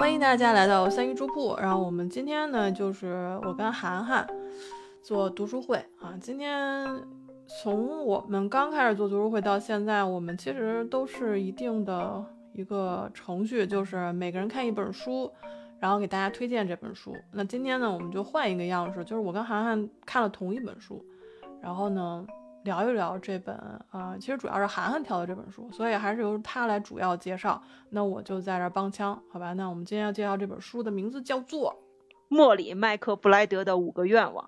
欢迎大家来到三鱼粥铺。然后我们今天呢，就是我跟涵涵做读书会啊。今天从我们刚开始做读书会到现在，我们其实都是一定的一个程序，就是每个人看一本书，然后给大家推荐这本书。那今天呢，我们就换一个样式，就是我跟涵涵看了同一本书，然后呢。聊一聊这本啊，其实主要是涵涵挑的这本书，所以还是由他来主要介绍。那我就在这帮腔，好吧？那我们今天要介绍这本书的名字叫做《莫里麦克布莱德的五个愿望》。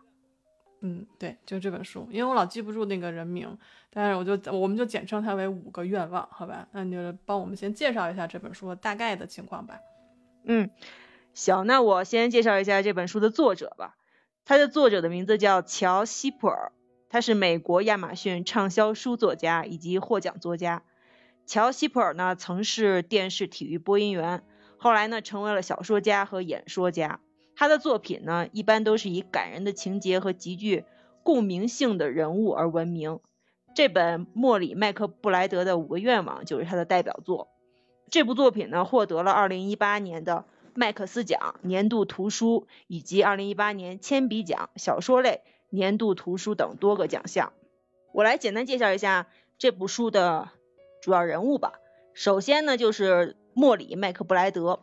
嗯，对，就这本书，因为我老记不住那个人名，但是我就我们就简称它为五个愿望，好吧？那你就帮我们先介绍一下这本书大概的情况吧。嗯，行，那我先介绍一下这本书的作者吧。它的作者的名字叫乔西普尔。他是美国亚马逊畅销书作家以及获奖作家。乔·希普尔呢，曾是电视体育播音员，后来呢，成为了小说家和演说家。他的作品呢，一般都是以感人的情节和极具共鸣性的人物而闻名。这本莫里·麦克布莱德的五个愿望就是他的代表作。这部作品呢，获得了2018年的麦克斯奖年度图书以及2018年铅笔奖小说类。年度图书等多个奖项，我来简单介绍一下这部书的主要人物吧。首先呢，就是莫里麦克布莱德。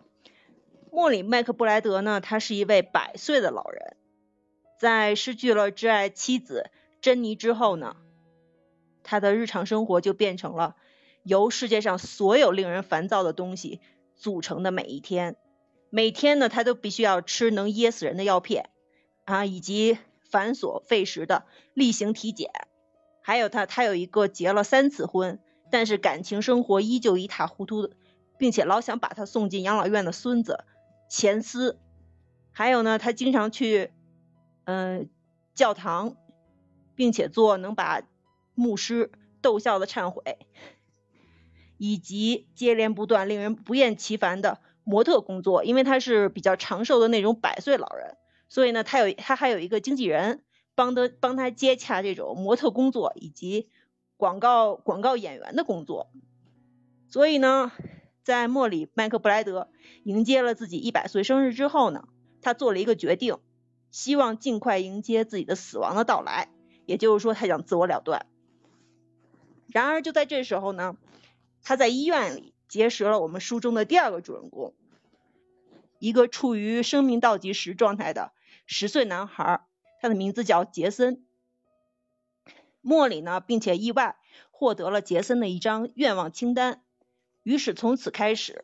莫里麦克布莱德呢，他是一位百岁的老人，在失去了挚爱妻子珍妮之后呢，他的日常生活就变成了由世界上所有令人烦躁的东西组成的每一天。每天呢，他都必须要吃能噎死人的药片啊，以及。繁琐费时的例行体检，还有他，他有一个结了三次婚，但是感情生活依旧一塌糊涂，并且老想把他送进养老院的孙子钱思，还有呢，他经常去嗯教堂，并且做能把牧师逗笑的忏悔，以及接连不断令人不厌其烦的模特工作，因为他是比较长寿的那种百岁老人。所以呢，他有他还有一个经纪人，帮的帮他接洽这种模特工作以及广告广告演员的工作。所以呢，在莫里麦克布莱德迎接了自己一百岁生日之后呢，他做了一个决定，希望尽快迎接自己的死亡的到来，也就是说，他想自我了断。然而就在这时候呢，他在医院里结识了我们书中的第二个主人公，一个处于生命倒计时状态的。十岁男孩，他的名字叫杰森。莫里呢，并且意外获得了杰森的一张愿望清单。于是从此开始，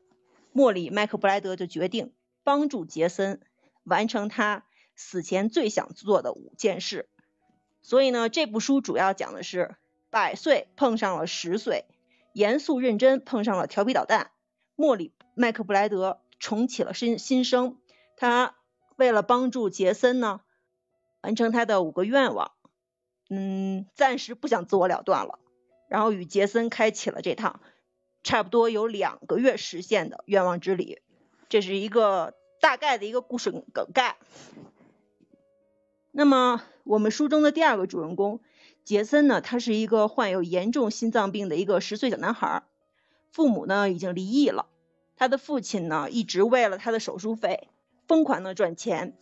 莫里麦克布莱德就决定帮助杰森完成他死前最想做的五件事。所以呢，这部书主要讲的是百岁碰上了十岁，严肃认真碰上了调皮捣蛋。莫里麦克布莱德重启了新新生，他。为了帮助杰森呢，完成他的五个愿望，嗯，暂时不想自我了断了，然后与杰森开启了这趟差不多有两个月实现的愿望之旅。这是一个大概的一个故事梗概。那么我们书中的第二个主人公杰森呢，他是一个患有严重心脏病的一个十岁小男孩，父母呢已经离异了，他的父亲呢一直为了他的手术费。疯狂的赚钱，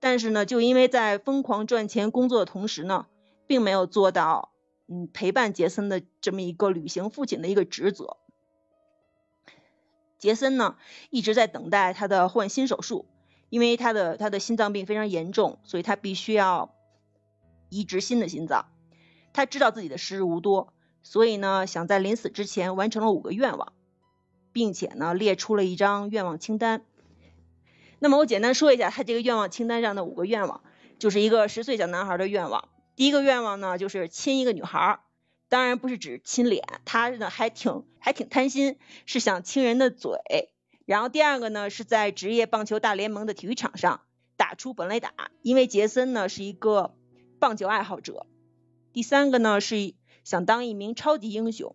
但是呢，就因为在疯狂赚钱工作的同时呢，并没有做到嗯陪伴杰森的这么一个履行父亲的一个职责。杰森呢一直在等待他的换心手术，因为他的他的心脏病非常严重，所以他必须要移植新的心脏。他知道自己的时日无多，所以呢想在临死之前完成了五个愿望，并且呢列出了一张愿望清单。那么我简单说一下他这个愿望清单上的五个愿望，就是一个十岁小男孩的愿望。第一个愿望呢，就是亲一个女孩，当然不是指亲脸，他呢还挺还挺贪心，是想亲人的嘴。然后第二个呢，是在职业棒球大联盟的体育场上打出本垒打，因为杰森呢是一个棒球爱好者。第三个呢是想当一名超级英雄。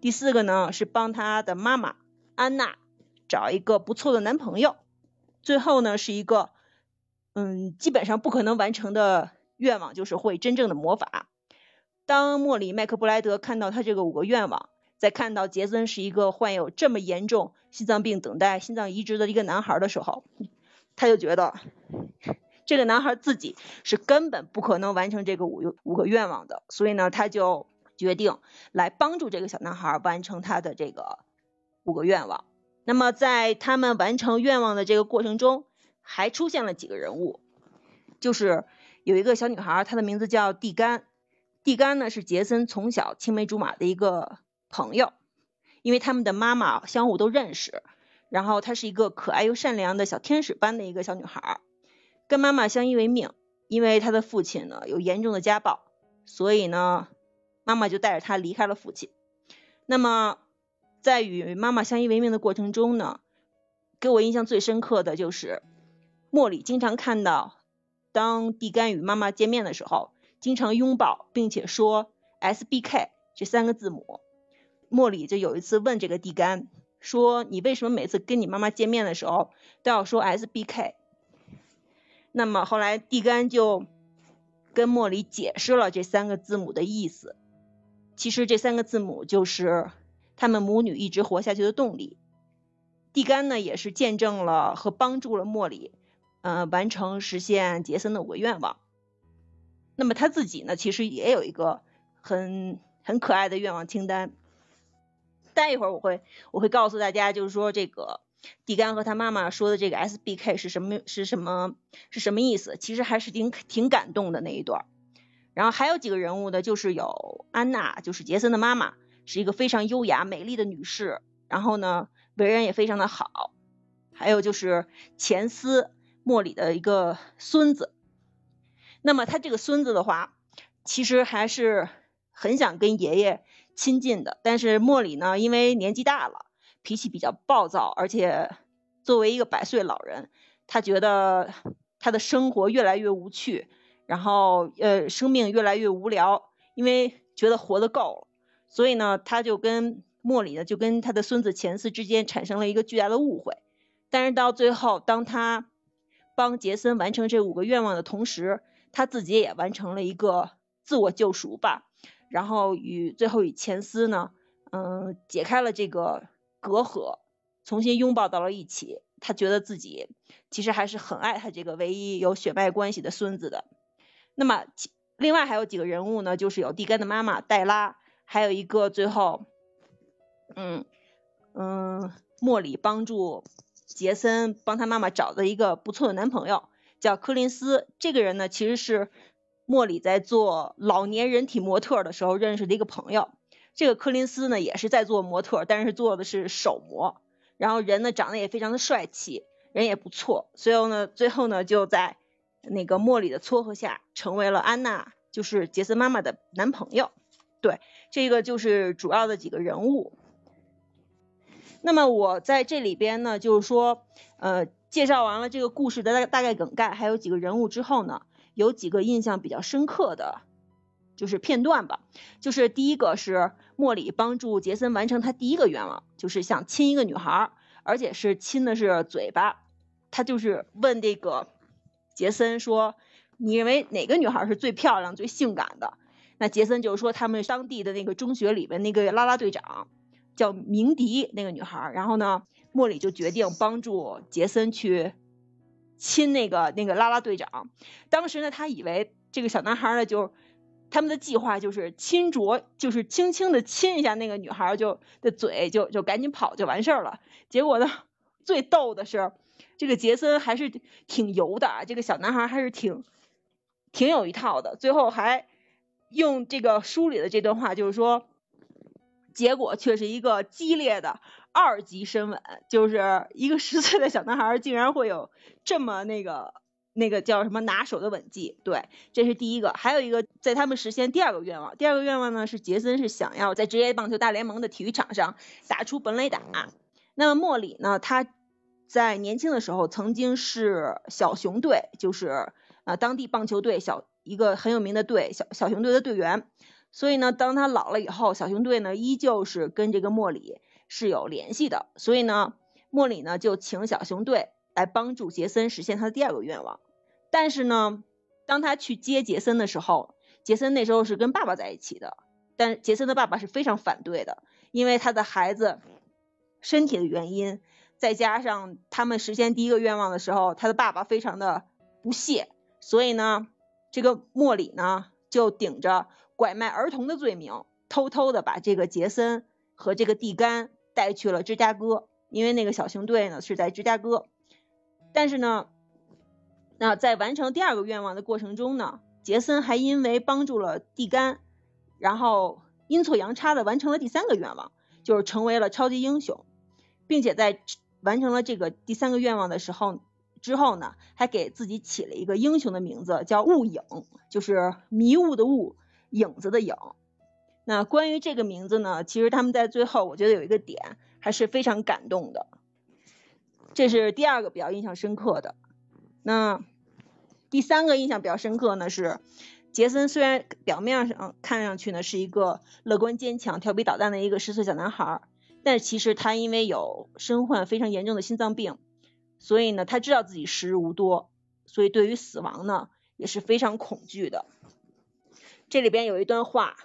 第四个呢是帮他的妈妈安娜找一个不错的男朋友。最后呢，是一个嗯，基本上不可能完成的愿望，就是会真正的魔法。当莫里麦克布莱德看到他这个五个愿望在看到杰森是一个患有这么严重心脏病、等待心脏移植的一个男孩的时候，他就觉得这个男孩自己是根本不可能完成这个五五个愿望的，所以呢，他就决定来帮助这个小男孩完成他的这个五个愿望。那么在他们完成愿望的这个过程中，还出现了几个人物，就是有一个小女孩，她的名字叫蒂甘。蒂甘呢是杰森从小青梅竹马的一个。朋友，因为他们的妈妈相互都认识，然后她是一个可爱又善良的小天使般的一个小女孩，跟妈妈相依为命。因为她的父亲呢有严重的家暴，所以呢妈妈就带着她离开了父亲。那么在与妈妈相依为命的过程中呢，给我印象最深刻的就是莫里经常看到，当蒂甘与妈妈见面的时候，经常拥抱并且说 S B K 这三个字母。莫里就有一次问这个蒂甘说：“你为什么每次跟你妈妈见面的时候都要说 S B K？” 那么后来蒂甘就跟莫里解释了这三个字母的意思。其实这三个字母就是他们母女一直活下去的动力。蒂甘呢也是见证了和帮助了莫里，呃，完成实现杰森的五个愿望。那么他自己呢，其实也有一个很很可爱的愿望清单。待一会儿我会我会告诉大家，就是说这个蒂甘和他妈妈说的这个 S B K 是什么是什么是什么意思？其实还是挺挺感动的那一段。然后还有几个人物呢，就是有安娜，就是杰森的妈妈，是一个非常优雅美丽的女士，然后呢为人也非常的好。还有就是钱斯莫里的一个孙子。那么他这个孙子的话，其实还是很想跟爷爷。亲近的，但是莫里呢，因为年纪大了，脾气比较暴躁，而且作为一个百岁老人，他觉得他的生活越来越无趣，然后呃，生命越来越无聊，因为觉得活得够了，所以呢，他就跟莫里呢，就跟他的孙子钱斯之间产生了一个巨大的误会。但是到最后，当他帮杰森完成这五个愿望的同时，他自己也完成了一个自我救赎吧。然后与最后与钱斯呢，嗯，解开了这个隔阂，重新拥抱到了一起。他觉得自己其实还是很爱他这个唯一有血脉关系的孙子的。那么，另外还有几个人物呢，就是有蒂甘的妈妈黛拉，还有一个最后，嗯嗯，莫里帮助杰森帮他妈妈找的一个不错的男朋友，叫柯林斯。这个人呢，其实是。莫里在做老年人体模特的时候认识的一个朋友，这个柯林斯呢也是在做模特，但是做的是手模，然后人呢长得也非常的帅气，人也不错，最后呢最后呢就在那个莫里的撮合下成为了安娜，就是杰森妈妈的男朋友。对，这个就是主要的几个人物。那么我在这里边呢，就是说，呃，介绍完了这个故事的大大概梗概，还有几个人物之后呢。有几个印象比较深刻的，就是片段吧。就是第一个是莫里帮助杰森完成他第一个愿望，就是想亲一个女孩，而且是亲的是嘴巴。他就是问这个杰森说：“你认为哪个女孩是最漂亮、最性感的？”那杰森就是说他们当地的那个中学里边那个啦啦队长叫鸣笛那个女孩。然后呢，莫里就决定帮助杰森去。亲那个那个啦啦队长，当时呢，他以为这个小男孩呢，就他们的计划就是亲着，就是轻轻的亲一下那个女孩就的嘴，就就赶紧跑就完事儿了。结果呢，最逗的是这个杰森还是挺油的啊，这个小男孩还是挺挺有一套的，最后还用这个书里的这段话，就是说，结果却是一个激烈的。二级深吻，就是一个十岁的小男孩竟然会有这么那个那个叫什么拿手的吻技，对，这是第一个。还有一个，在他们实现第二个愿望，第二个愿望呢是杰森是想要在职业棒球大联盟的体育场上打出本垒打。那么莫里呢，他在年轻的时候曾经是小熊队，就是呃当地棒球队小一个很有名的队小小熊队的队员。所以呢，当他老了以后，小熊队呢依旧是跟这个莫里。是有联系的，所以呢，莫里呢就请小熊队来帮助杰森实现他的第二个愿望。但是呢，当他去接杰森的时候，杰森那时候是跟爸爸在一起的，但杰森的爸爸是非常反对的，因为他的孩子身体的原因，再加上他们实现第一个愿望的时候，他的爸爸非常的不屑，所以呢，这个莫里呢就顶着拐卖儿童的罪名，偷偷的把这个杰森和这个蒂甘带去了芝加哥，因为那个小型队呢是在芝加哥，但是呢，那在完成第二个愿望的过程中呢，杰森还因为帮助了蒂甘，然后。阴错阳差的完成了第三个愿望，就是成为了超级英雄，并且在完成了这个第三个愿望的时候之后呢，还给自己起了一个英雄的名字，叫雾影，就是迷雾的雾，影子的影。那关于这个名字呢，其实他们在最后我觉得有一个点还是非常感动的，这是第二个比较印象深刻的。那第三个印象比较深刻呢是。杰森虽然表面上看上去呢是一个乐观坚强、调皮捣蛋的一个十岁小男孩，但其实他因为有身患非常严重的心脏病，所以呢他知道自己时日无多，所以对于死亡呢也是非常恐惧的。这里边有一段话，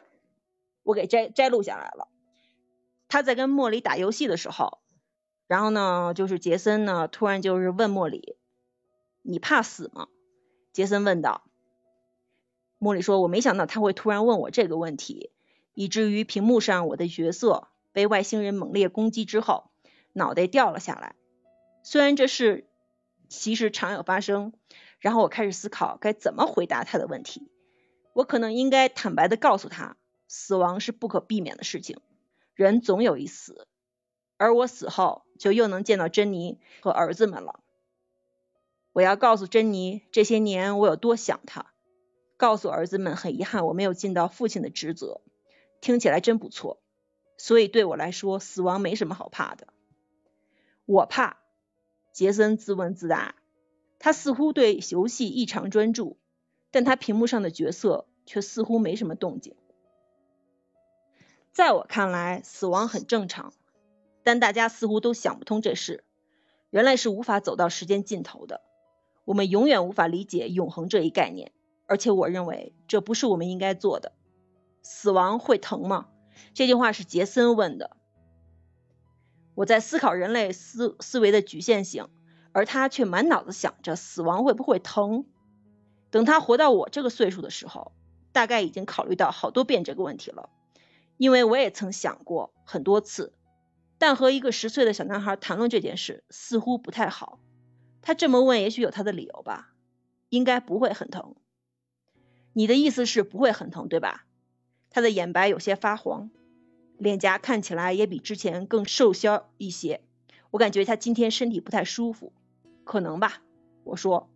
我给摘摘录下来了。他在跟莫里打游戏的时候，然后呢就是杰森呢突然就是问莫里：“你怕死吗？”杰森问道。莫里说：“我没想到他会突然问我这个问题，以至于屏幕上我的角色被外星人猛烈攻击之后，脑袋掉了下来。虽然这事其实常有发生，然后我开始思考该怎么回答他的问题。我可能应该坦白的告诉他，死亡是不可避免的事情，人总有一死，而我死后就又能见到珍妮和儿子们了。我要告诉珍妮，这些年我有多想她。”告诉儿子们，很遗憾我没有尽到父亲的职责，听起来真不错。所以对我来说，死亡没什么好怕的。我怕，杰森自问自答。他似乎对游戏异常专注，但他屏幕上的角色却似乎没什么动静。在我看来，死亡很正常，但大家似乎都想不通这事。人类是无法走到时间尽头的，我们永远无法理解永恒这一概念。而且我认为这不是我们应该做的。死亡会疼吗？这句话是杰森问的。我在思考人类思思维的局限性，而他却满脑子想着死亡会不会疼。等他活到我这个岁数的时候，大概已经考虑到好多遍这个问题了。因为我也曾想过很多次，但和一个十岁的小男孩谈论这件事似乎不太好。他这么问，也许有他的理由吧。应该不会很疼。你的意思是不会很疼，对吧？他的眼白有些发黄，脸颊看起来也比之前更瘦削一些。我感觉他今天身体不太舒服，可能吧。我说，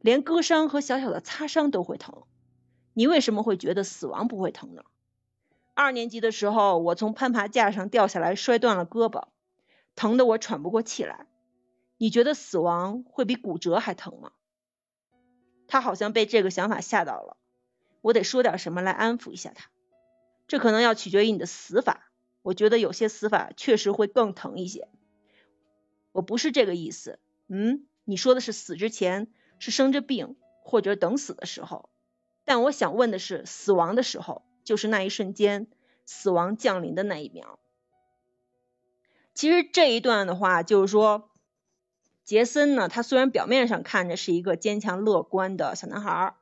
连割伤和小小的擦伤都会疼，你为什么会觉得死亡不会疼呢？二年级的时候，我从攀爬架上掉下来，摔断了胳膊，疼得我喘不过气来。你觉得死亡会比骨折还疼吗？他好像被这个想法吓到了，我得说点什么来安抚一下他。这可能要取决于你的死法，我觉得有些死法确实会更疼一些。我不是这个意思，嗯，你说的是死之前，是生着病或者等死的时候。但我想问的是，死亡的时候，就是那一瞬间，死亡降临的那一秒。其实这一段的话，就是说。杰森呢？他虽然表面上看着是一个坚强乐观的小男孩，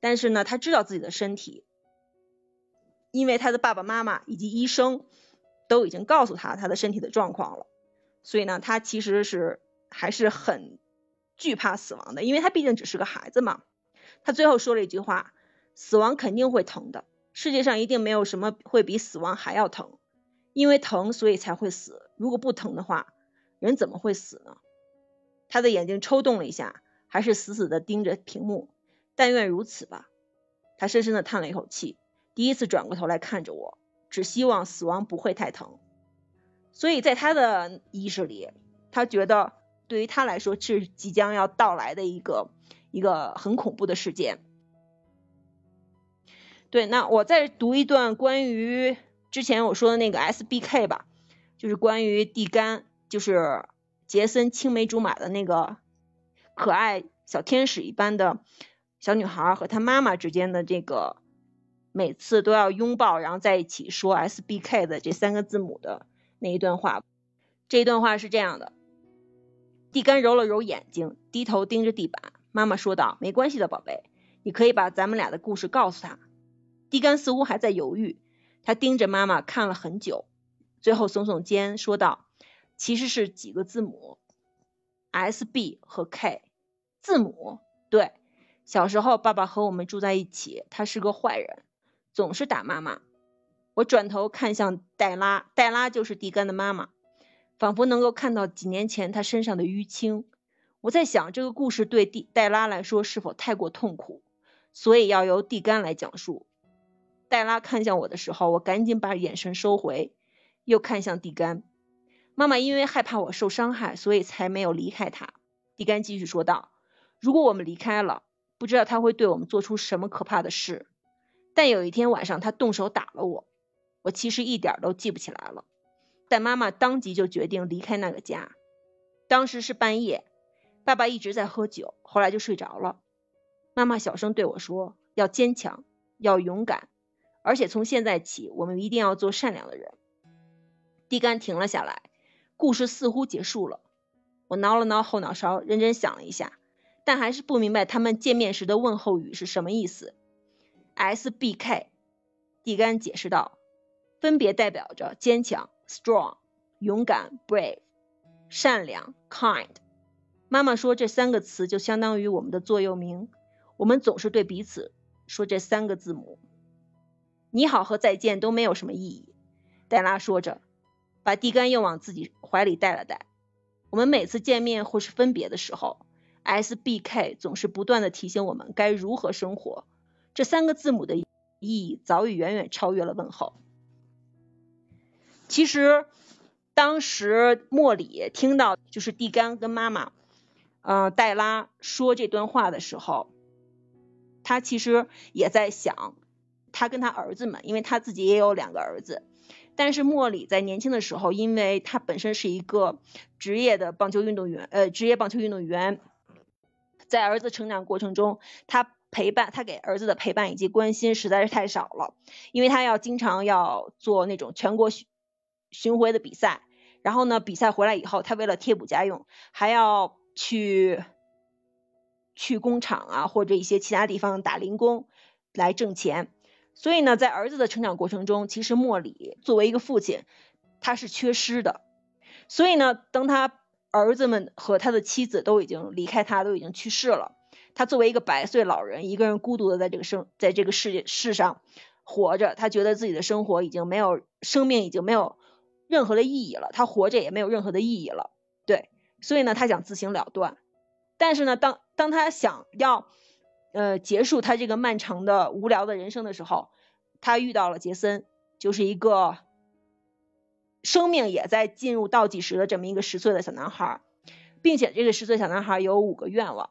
但是呢，他知道自己的身体，因为他的爸爸妈妈以及医生都已经告诉他他的身体的状况了，所以呢，他其实是还是很惧怕死亡的，因为他毕竟只是个孩子嘛。他最后说了一句话：“死亡肯定会疼的，世界上一定没有什么会比死亡还要疼，因为疼所以才会死，如果不疼的话，人怎么会死呢？”他的眼睛抽动了一下，还是死死地盯着屏幕。但愿如此吧。他深深地叹了一口气，第一次转过头来看着我，只希望死亡不会太疼。所以在他的意识里，他觉得对于他来说是即将要到来的一个一个很恐怖的事件。对，那我再读一段关于之前我说的那个 S B K 吧，就是关于地干，就是。杰森青梅竹马的那个可爱小天使一般的小女孩和她妈妈之间的这个每次都要拥抱，然后在一起说 S B K 的这三个字母的那一段话。这一段话是这样的：地干揉了揉眼睛，低头盯着地板。妈妈说道：“没关系的，宝贝，你可以把咱们俩的故事告诉他。”地干似乎还在犹豫，他盯着妈妈看了很久，最后耸耸肩说道：“其实是几个字母，S B 和 K。字母？对。小时候爸爸和我们住在一起，他是个坏人。”总是打妈妈。我转头看向黛拉，黛拉就是蒂甘的妈妈，仿佛能够看到几年前她身上的淤青。我在想，这个故事对蒂黛拉来说是否太过痛苦，所以要由蒂甘来讲述。黛拉看向我的时候，我赶紧把眼神收回，又看向蒂甘。妈妈因为害怕我受伤害，所以才没有离开他。蒂甘继续说道：“如果我们离开了，不知道他会对我们做出什么可怕的事。”但有一天晚上，他动手打了我，我其实一点都记不起来了。但妈妈当即就决定离开那个家。当时是半夜，爸爸一直在喝酒，后来就睡着了。妈妈小声对我说：“要坚强，要勇敢，而且从现在起，我们一定要做善良的人。”地干停了下来，故事似乎结束了。我挠了挠后脑勺，认真想了一下，但还是不明白他们见面时的问候语是什么意思。S B K，蒂甘解释道，分别代表着坚强 （strong）、勇敢 （brave）、善良 （kind）。妈妈说这三个词就相当于我们的座右铭，我们总是对彼此说这三个字母。你好和再见都没有什么意义，黛拉说着，把蒂甘又往自己怀里带了带。我们每次见面或是分别的时候，S B K 总是不断的提醒我们该如何生活。这三个字母的意义早已远远超越了问候。其实，当时莫里听到就是蒂甘跟妈妈，呃，黛拉说这段话的时候，他其实也在想，他跟他儿子们，因为他自己也有两个儿子。但是莫里在年轻的时候，因为他本身是一个职业的棒球运动员，呃，职业棒球运动员，在儿子成长过程中，他。陪伴他给儿子的陪伴以及关心实在是太少了，因为他要经常要做那种全国巡巡回的比赛，然后呢，比赛回来以后，他为了贴补家用，还要去去工厂啊或者一些其他地方打零工来挣钱，所以呢，在儿子的成长过程中，其实莫里作为一个父亲，他是缺失的，所以呢，当他儿子们和他的妻子都已经离开他，都已经去世了。他作为一个百岁老人，一个人孤独的在这个生，在这个世界世上活着，他觉得自己的生活已经没有，生命已经没有任何的意义了，他活着也没有任何的意义了，对，所以呢，他想自行了断。但是呢，当当他想要呃结束他这个漫长的无聊的人生的时候，他遇到了杰森，就是一个生命也在进入倒计时的这么一个十岁的小男孩，并且这个十岁小男孩有五个愿望。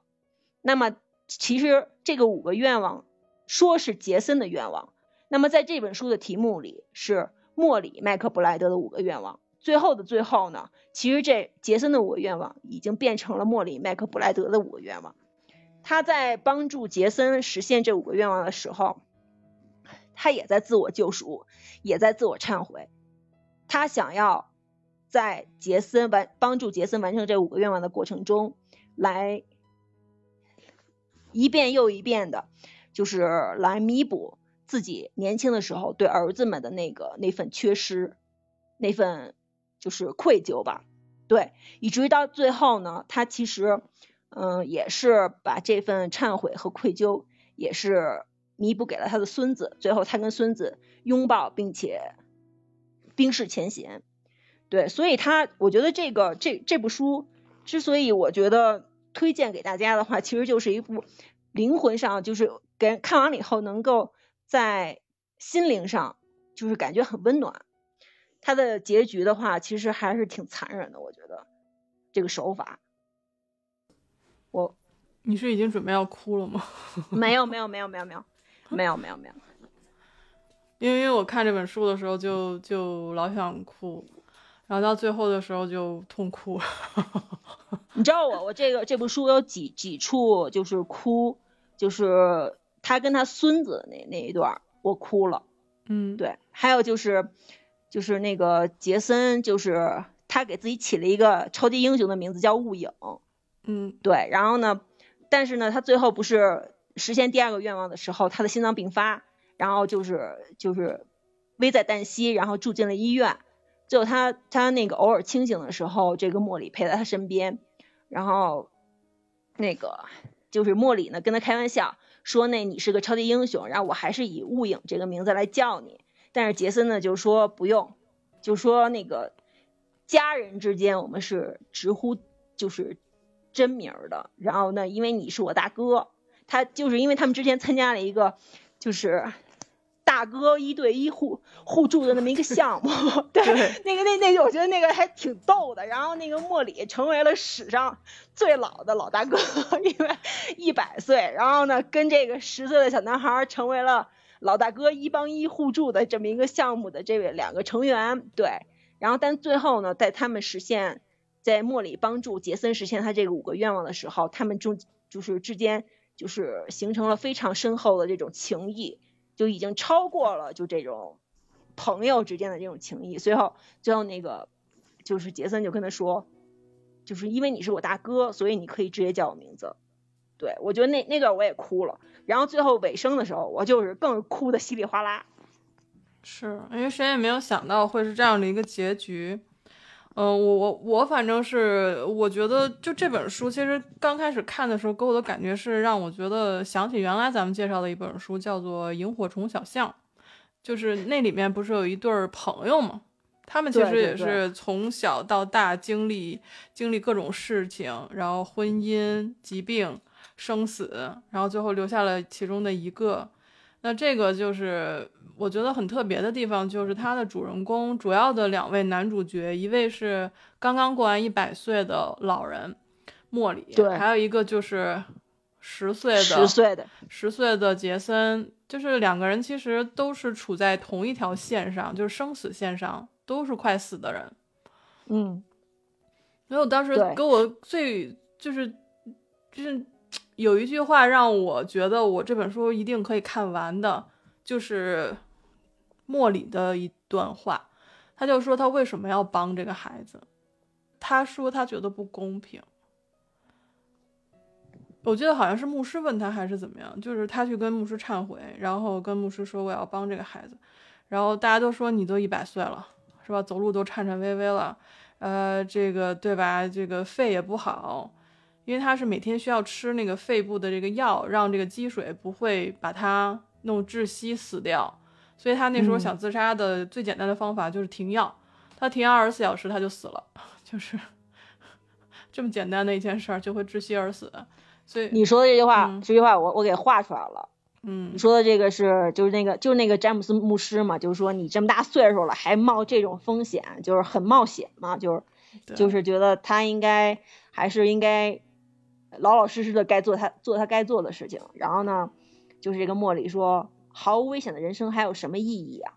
那么，其实这个五个愿望说是杰森的愿望，那么在这本书的题目里是莫里麦克布莱德的五个愿望。最后的最后呢，其实这杰森的五个愿望已经变成了莫里麦克布莱德的五个愿望。他在帮助杰森实现这五个愿望的时候，他也在自我救赎，也在自我忏悔。他想要在杰森完帮助杰森完成这五个愿望的过程中来。一遍又一遍的，就是来弥补自己年轻的时候对儿子们的那个那份缺失，那份就是愧疚吧。对，以至于到最后呢，他其实，嗯，也是把这份忏悔和愧疚，也是弥补给了他的孙子。最后，他跟孙子拥抱，并且冰释前嫌。对，所以他，我觉得这个这这部书之所以我觉得。推荐给大家的话，其实就是一部灵魂上，就是给人看完了以后，能够在心灵上就是感觉很温暖。它的结局的话，其实还是挺残忍的，我觉得这个手法。我，你是已经准备要哭了吗？没有，没有，没有，没有，没有，没有，没有，没有。因为因为我看这本书的时候，就就老想哭。然后到最后的时候就痛哭，你知道我我这个这部书有几几处就是哭，就是他跟他孙子那那一段，我哭了。嗯，对，还有就是就是那个杰森，就是他给自己起了一个超级英雄的名字叫雾影。嗯，对，然后呢，但是呢，他最后不是实现第二个愿望的时候，他的心脏病发，然后就是就是危在旦夕，然后住进了医院。就他他那个偶尔清醒的时候，这个莫里陪在他身边，然后那个就是莫里呢跟他开玩笑说，那你是个超级英雄，然后我还是以雾影这个名字来叫你。但是杰森呢就说不用，就说那个家人之间我们是直呼就是真名的。然后呢，因为你是我大哥，他就是因为他们之前参加了一个就是。大哥一对一互互助的那么一个项目，对，那个那那个我觉得那个还挺逗的。然后那个莫里成为了史上最老的老大哥，因为一百岁。然后呢，跟这个十岁的小男孩成为了老大哥一帮一互助的这么一个项目的这位两个成员，对。然后但最后呢，在他们实现，在莫里帮助杰森实现他这个五个愿望的时候，他们中就是之间就是形成了非常深厚的这种情谊。就已经超过了就这种朋友之间的这种情谊，最后最后那个就是杰森就跟他说，就是因为你是我大哥，所以你可以直接叫我名字。对我觉得那那段我也哭了，然后最后尾声的时候，我就是更哭的稀里哗啦。是因为谁也没有想到会是这样的一个结局。嗯，我我我反正是我觉得，就这本书，其实刚开始看的时候，给我的感觉是让我觉得想起原来咱们介绍的一本书，叫做《萤火虫小象》，就是那里面不是有一对朋友吗？他们其实也是从小到大经历经历各种事情，然后婚姻、疾病、生死，然后最后留下了其中的一个。那这个就是我觉得很特别的地方，就是它的主人公主要的两位男主角，一位是刚刚过完一百岁的老人莫里，对，还有一个就是十岁的十岁的十岁的杰森，就是两个人其实都是处在同一条线上，就是生死线上，都是快死的人。嗯，所以我当时给我最就是就是。有一句话让我觉得我这本书一定可以看完的，就是莫里的一段话。他就说他为什么要帮这个孩子？他说他觉得不公平。我记得好像是牧师问他还是怎么样，就是他去跟牧师忏悔，然后跟牧师说我要帮这个孩子。然后大家都说你都一百岁了，是吧？走路都颤颤巍巍了，呃，这个对吧？这个肺也不好。因为他是每天需要吃那个肺部的这个药，让这个积水不会把它弄窒息死掉，所以他那时候想自杀的最简单的方法就是停药。他停药二十四小时他就死了，就是 这么简单的一件事儿就会窒息而死。所以你说的这句话，这句话我我给画出来了。嗯，你说的这个是就是那个就是那个詹姆斯牧师嘛，就是说你这么大岁数了还冒这种风险，就是很冒险嘛，就是就是觉得他应该还是应该。老老实实的该做他做他该做的事情，然后呢，就是这个莫里说，毫无危险的人生还有什么意义啊？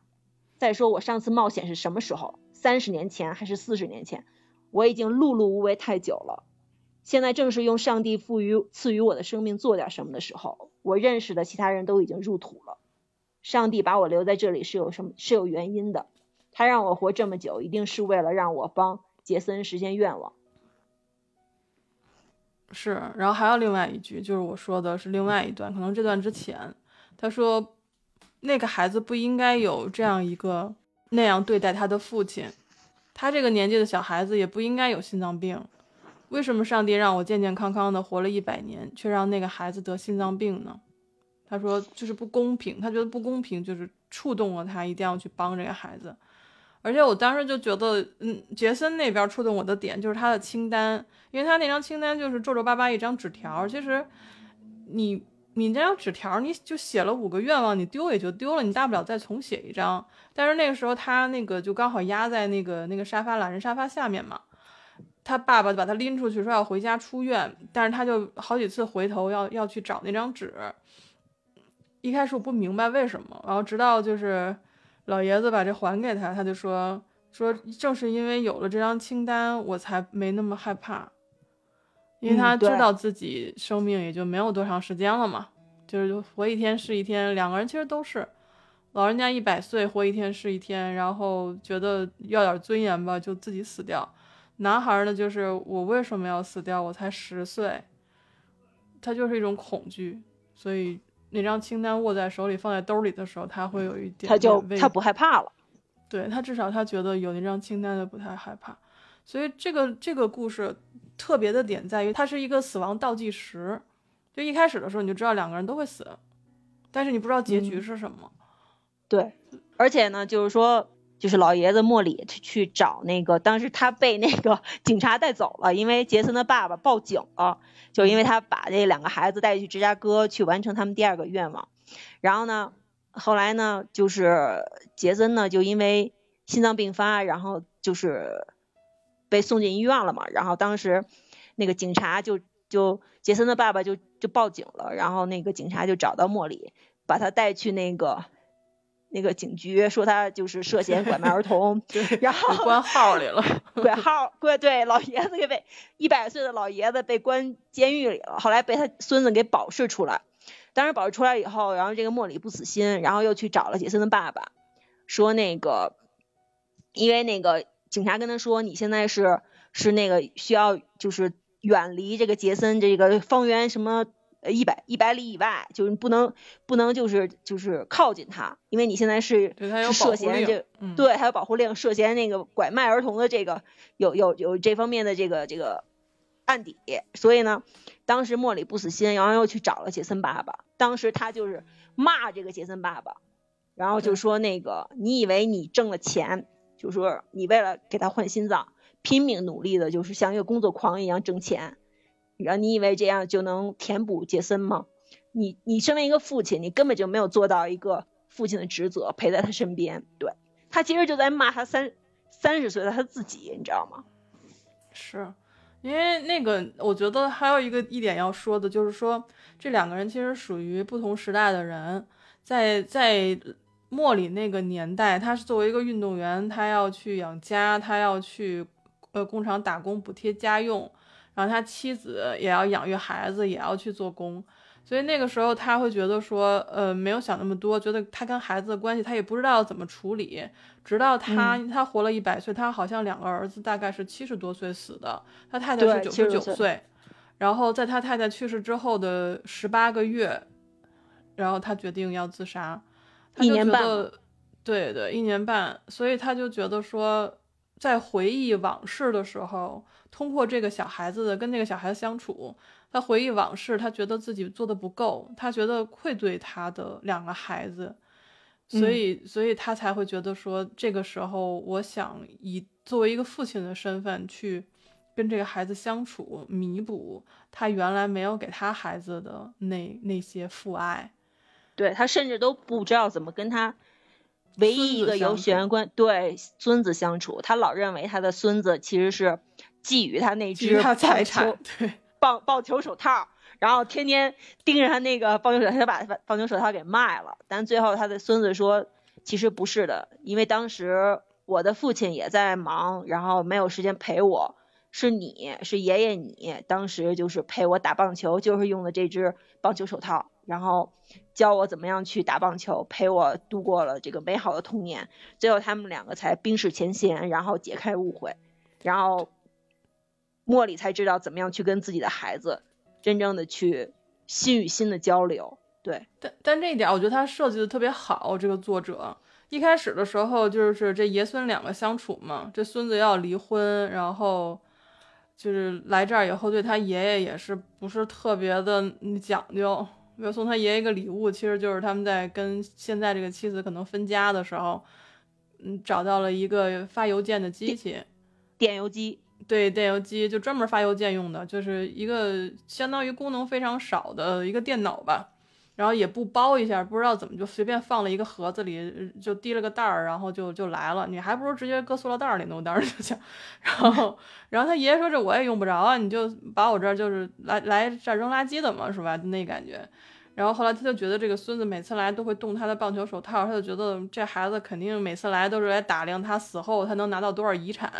再说我上次冒险是什么时候？三十年前还是四十年前？我已经碌碌无为太久了，现在正是用上帝赋予赐予我的生命做点什么的时候。我认识的其他人都已经入土了，上帝把我留在这里是有什么是有原因的？他让我活这么久，一定是为了让我帮杰森实现愿望。是，然后还有另外一句，就是我说的是另外一段，可能这段之前，他说那个孩子不应该有这样一个那样对待他的父亲，他这个年纪的小孩子也不应该有心脏病。为什么上帝让我健健康康的活了一百年，却让那个孩子得心脏病呢？他说就是不公平，他觉得不公平，就是触动了他，一定要去帮这个孩子。而且我当时就觉得，嗯，杰森那边触动我的点就是他的清单，因为他那张清单就是皱皱巴巴一张纸条。其实，你你那张纸条你就写了五个愿望，你丢也就丢了，你大不了再重写一张。但是那个时候他那个就刚好压在那个那个沙发懒人沙发下面嘛，他爸爸把他拎出去说要回家出院，但是他就好几次回头要要去找那张纸。一开始我不明白为什么，然后直到就是。老爷子把这还给他，他就说说，正是因为有了这张清单，我才没那么害怕，因为他知道自己生命也就没有多长时间了嘛，就是活一天是一天。两个人其实都是，老人家一百岁活一天是一天，然后觉得要点尊严吧，就自己死掉。男孩呢，就是我为什么要死掉？我才十岁，他就是一种恐惧，所以那张清单握在手里，放在兜里的时候，他会有一点他就他不害怕了。对他至少他觉得有那张清单的不太害怕，所以这个这个故事特别的点在于它是一个死亡倒计时，就一开始的时候你就知道两个人都会死，但是你不知道结局嗯是什么。对，而且呢，就是说，就是老爷子莫里去去找那个，当时他被那个 警察带走了，因为杰森的爸爸报警了，就因为他把这两个孩子带去芝加哥去完成他们第二个愿望。然后呢，后来呢，就是杰森呢，就因为心脏病发，然后就是被送进医院了嘛。然后当时那个警察就就杰森的爸爸就就报警了，然后那个警察就找到莫里，把他带去那个。那个警局说他就是涉嫌拐卖儿童，对，然后关号里了。拐号，对对，老爷子给被一百岁的老爷子被关监狱里了，后来被他孙子给保释出来。当时保释出来以后，然后这个莫里不死心，然后又去找了杰森的爸爸，说那个，因为那个警察跟他说，你现在是是那个需要就是远离这个杰森这个方圆什么呃一百一百里以外，就是不能不能就是就是靠近他，因为你现在是涉嫌这嗯，对，还有保护令，涉嫌那个拐卖儿童的这个有有有这方面的这个这个案底，所以呢，当时莫里不死心，然后又去找了杰森爸爸，当时他就是骂这个杰森爸爸，然后就说那个你以为你挣了钱，就说你为了给他换心脏，拼命努力的，就是像一个工作狂一样挣钱，然后你以为这样就能填补杰森吗？你你身为一个父亲，你根本就没有做到一个父亲的职责，陪在他身边。对他其实就在骂他三三十岁的他自己，你知道吗？是因为那个，我觉得还有一个一点要说的，就是说这两个人其实属于不同时代的人，在在莫里那个年代，他是作为一个运动员，他要去养家，他要去呃工厂打工补贴家用，然后他妻子也要养育孩子，也要去做工。所以那个时候他会觉得说，呃，没有想那么多，觉得他跟孩子的关系他也不知道怎么处理。直到他、他活了一百岁，他好像两个儿子大概是七十多岁死的，他太太是九十九岁岁。然后在他太太去世之后的十八个月，然后他决定要自杀。他一就年半嘛觉得，对对，一年半，所以他就觉得说，在回忆往事的时候，通过这个小孩子的跟那个小孩子相处，他回忆往事，他觉得自己做的不够，他觉得愧对他的两个孩子，所嗯。以，所以他才会觉得说，这个时候我想以作为一个父亲的身份去跟这个孩子相处，弥补他原来没有给他孩子的那那些父爱。对他甚至都不知道怎么跟他唯一一个有血缘关对孙子相处，他老认为他的孙子其实是觊觎他那只他财棒产球，对，棒棒球手套，然后天天盯着他那个棒球手套，他把棒球手套给卖了。但最后他的孙子说，其实不是的，因为当时我的父亲也在忙，然后没有时间陪我。是你是爷爷你当时就是陪我打棒球，就是用的这只棒球手套，然后教我怎么样去打棒球，陪我度过了这个美好的童年。最后他们两个才冰释前嫌，然后解开误会，然后莫里才知道怎么样去跟自己的孩子真正的去心与心的交流。对，但但这一点，我觉得他设计的特别好。这个作者一开始的时候，就是这爷孙两个相处嘛，这孙子要离婚，然后就是来这儿以后，对他爷爷也是不是特别的讲究。比如送他爷爷一个礼物，其实就是他们在跟现在这个妻子可能分家的时候，嗯，找到了一个发邮件的机器，电邮机，对，电邮机就专门发邮件用的，就是一个相当于功能非常少的一个电脑吧。然后也不包一下，不知道怎么就随便放了一个盒子里，就提了个袋儿，然后就就来了。你还不如直接搁塑料袋里弄袋儿就行。然后，然后他爷爷说这我也用不着啊，你就把我这儿就是来来这儿扔垃圾的嘛，是吧？那感觉。然后后来他就觉得这个孙子每次来都会动他的棒球手套，他就觉得这孩子肯定每次来都是来打量他死后他能拿到多少遗产，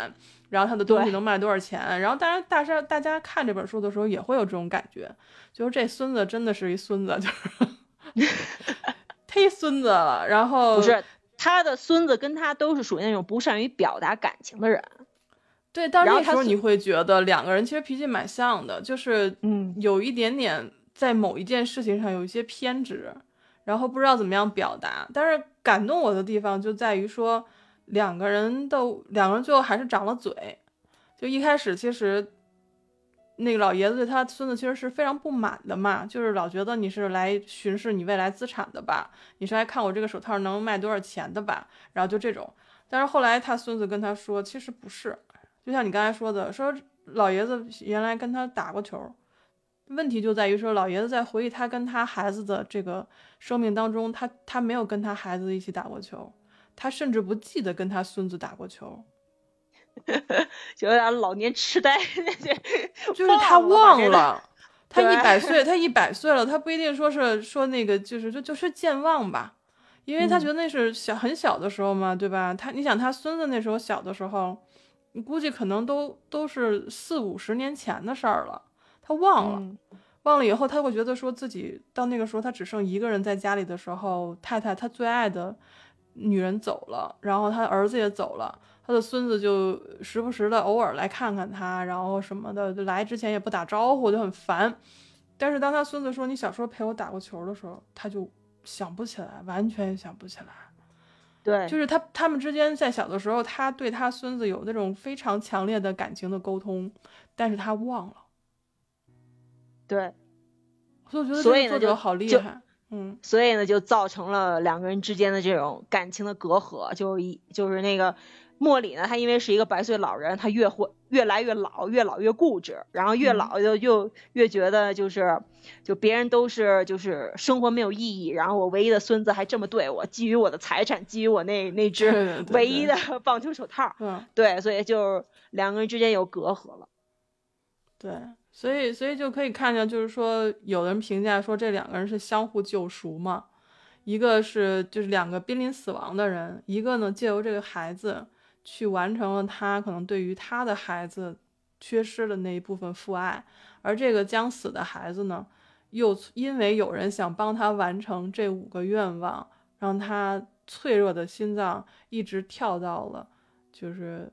然后他的东西能卖多少钱。然后当然大家大家看这本书的时候也会有这种感觉，就是这孙子真的是一孙子，就是 忒孙子了。然后不是他的孙子跟他都是属于那种不善于表达感情的人。对，但然后他是那时候你会觉得两个人其实脾气蛮像的，就是嗯有一点点在某一件事情上有一些偏执，然后不知道怎么样表达。但是感动我的地方就在于说，两个人都两个人最后还是长了嘴。就一开始其实那个老爷子对他孙子其实是非常不满的嘛，就是老觉得你是来巡视你未来资产的吧，你是来看我这个手套能卖多少钱的吧，然后就这种。但是后来他孙子跟他说，其实不是，就像你刚才说的，说老爷子原来跟他打过球，问题就在于说老爷子在回忆他跟他孩子的这个生命当中，他他没有跟他孩子一起打过球，他甚至不记得跟他孙子打过球，就有点老年痴呆，就是他忘了。他一百岁，他一百岁了，他不一定说是说那个，就是就就是健忘吧，因为他嗯觉得那是小很小的时候嘛，对吧？他你想他孙子那时候小的时候，你估计可能都都是四五十年前的事儿了，他忘了，嗯忘了以后他会觉得说自己到那个时候他只剩一个人在家里的时候，太太他最爱的女人走了，然后他儿子也走了。他的孙子就时不时的偶尔来看看他，然后什么的，就来之前也不打招呼，就很烦。但是当他孙子说你小时候陪我打过球的时候，他就想不起来，完全想不起来。对，就是他他们之间在小的时候，他对他孙子有那种非常强烈的感情的沟通，但是他忘了。对，所以我觉得这个作者好厉害。嗯，所以呢，就造成了两个人之间的这种感情的隔阂，就是一就是那个莫里呢，他因为是一个百岁老人，他越活越来越老，越老越固执，然后越嗯老就就越觉得就是就别人都是就是生活没有意义，然后我唯一的孙子还这么对。我，基于我的财产，基于我那那只唯一的棒球手套，嗯，对，所以就两个人之间有隔阂了。对，所以所以就可以看见，就是说，有人评价说这两个人是相互救赎嘛，一个是就是两个濒临死亡的人，一个呢借由这个孩子去完成了他可能对于他的孩子缺失的那一部分父爱，而这个将死的孩子呢，又因为有人想帮他完成这五个愿望，让他脆弱的心脏一直跳到了就是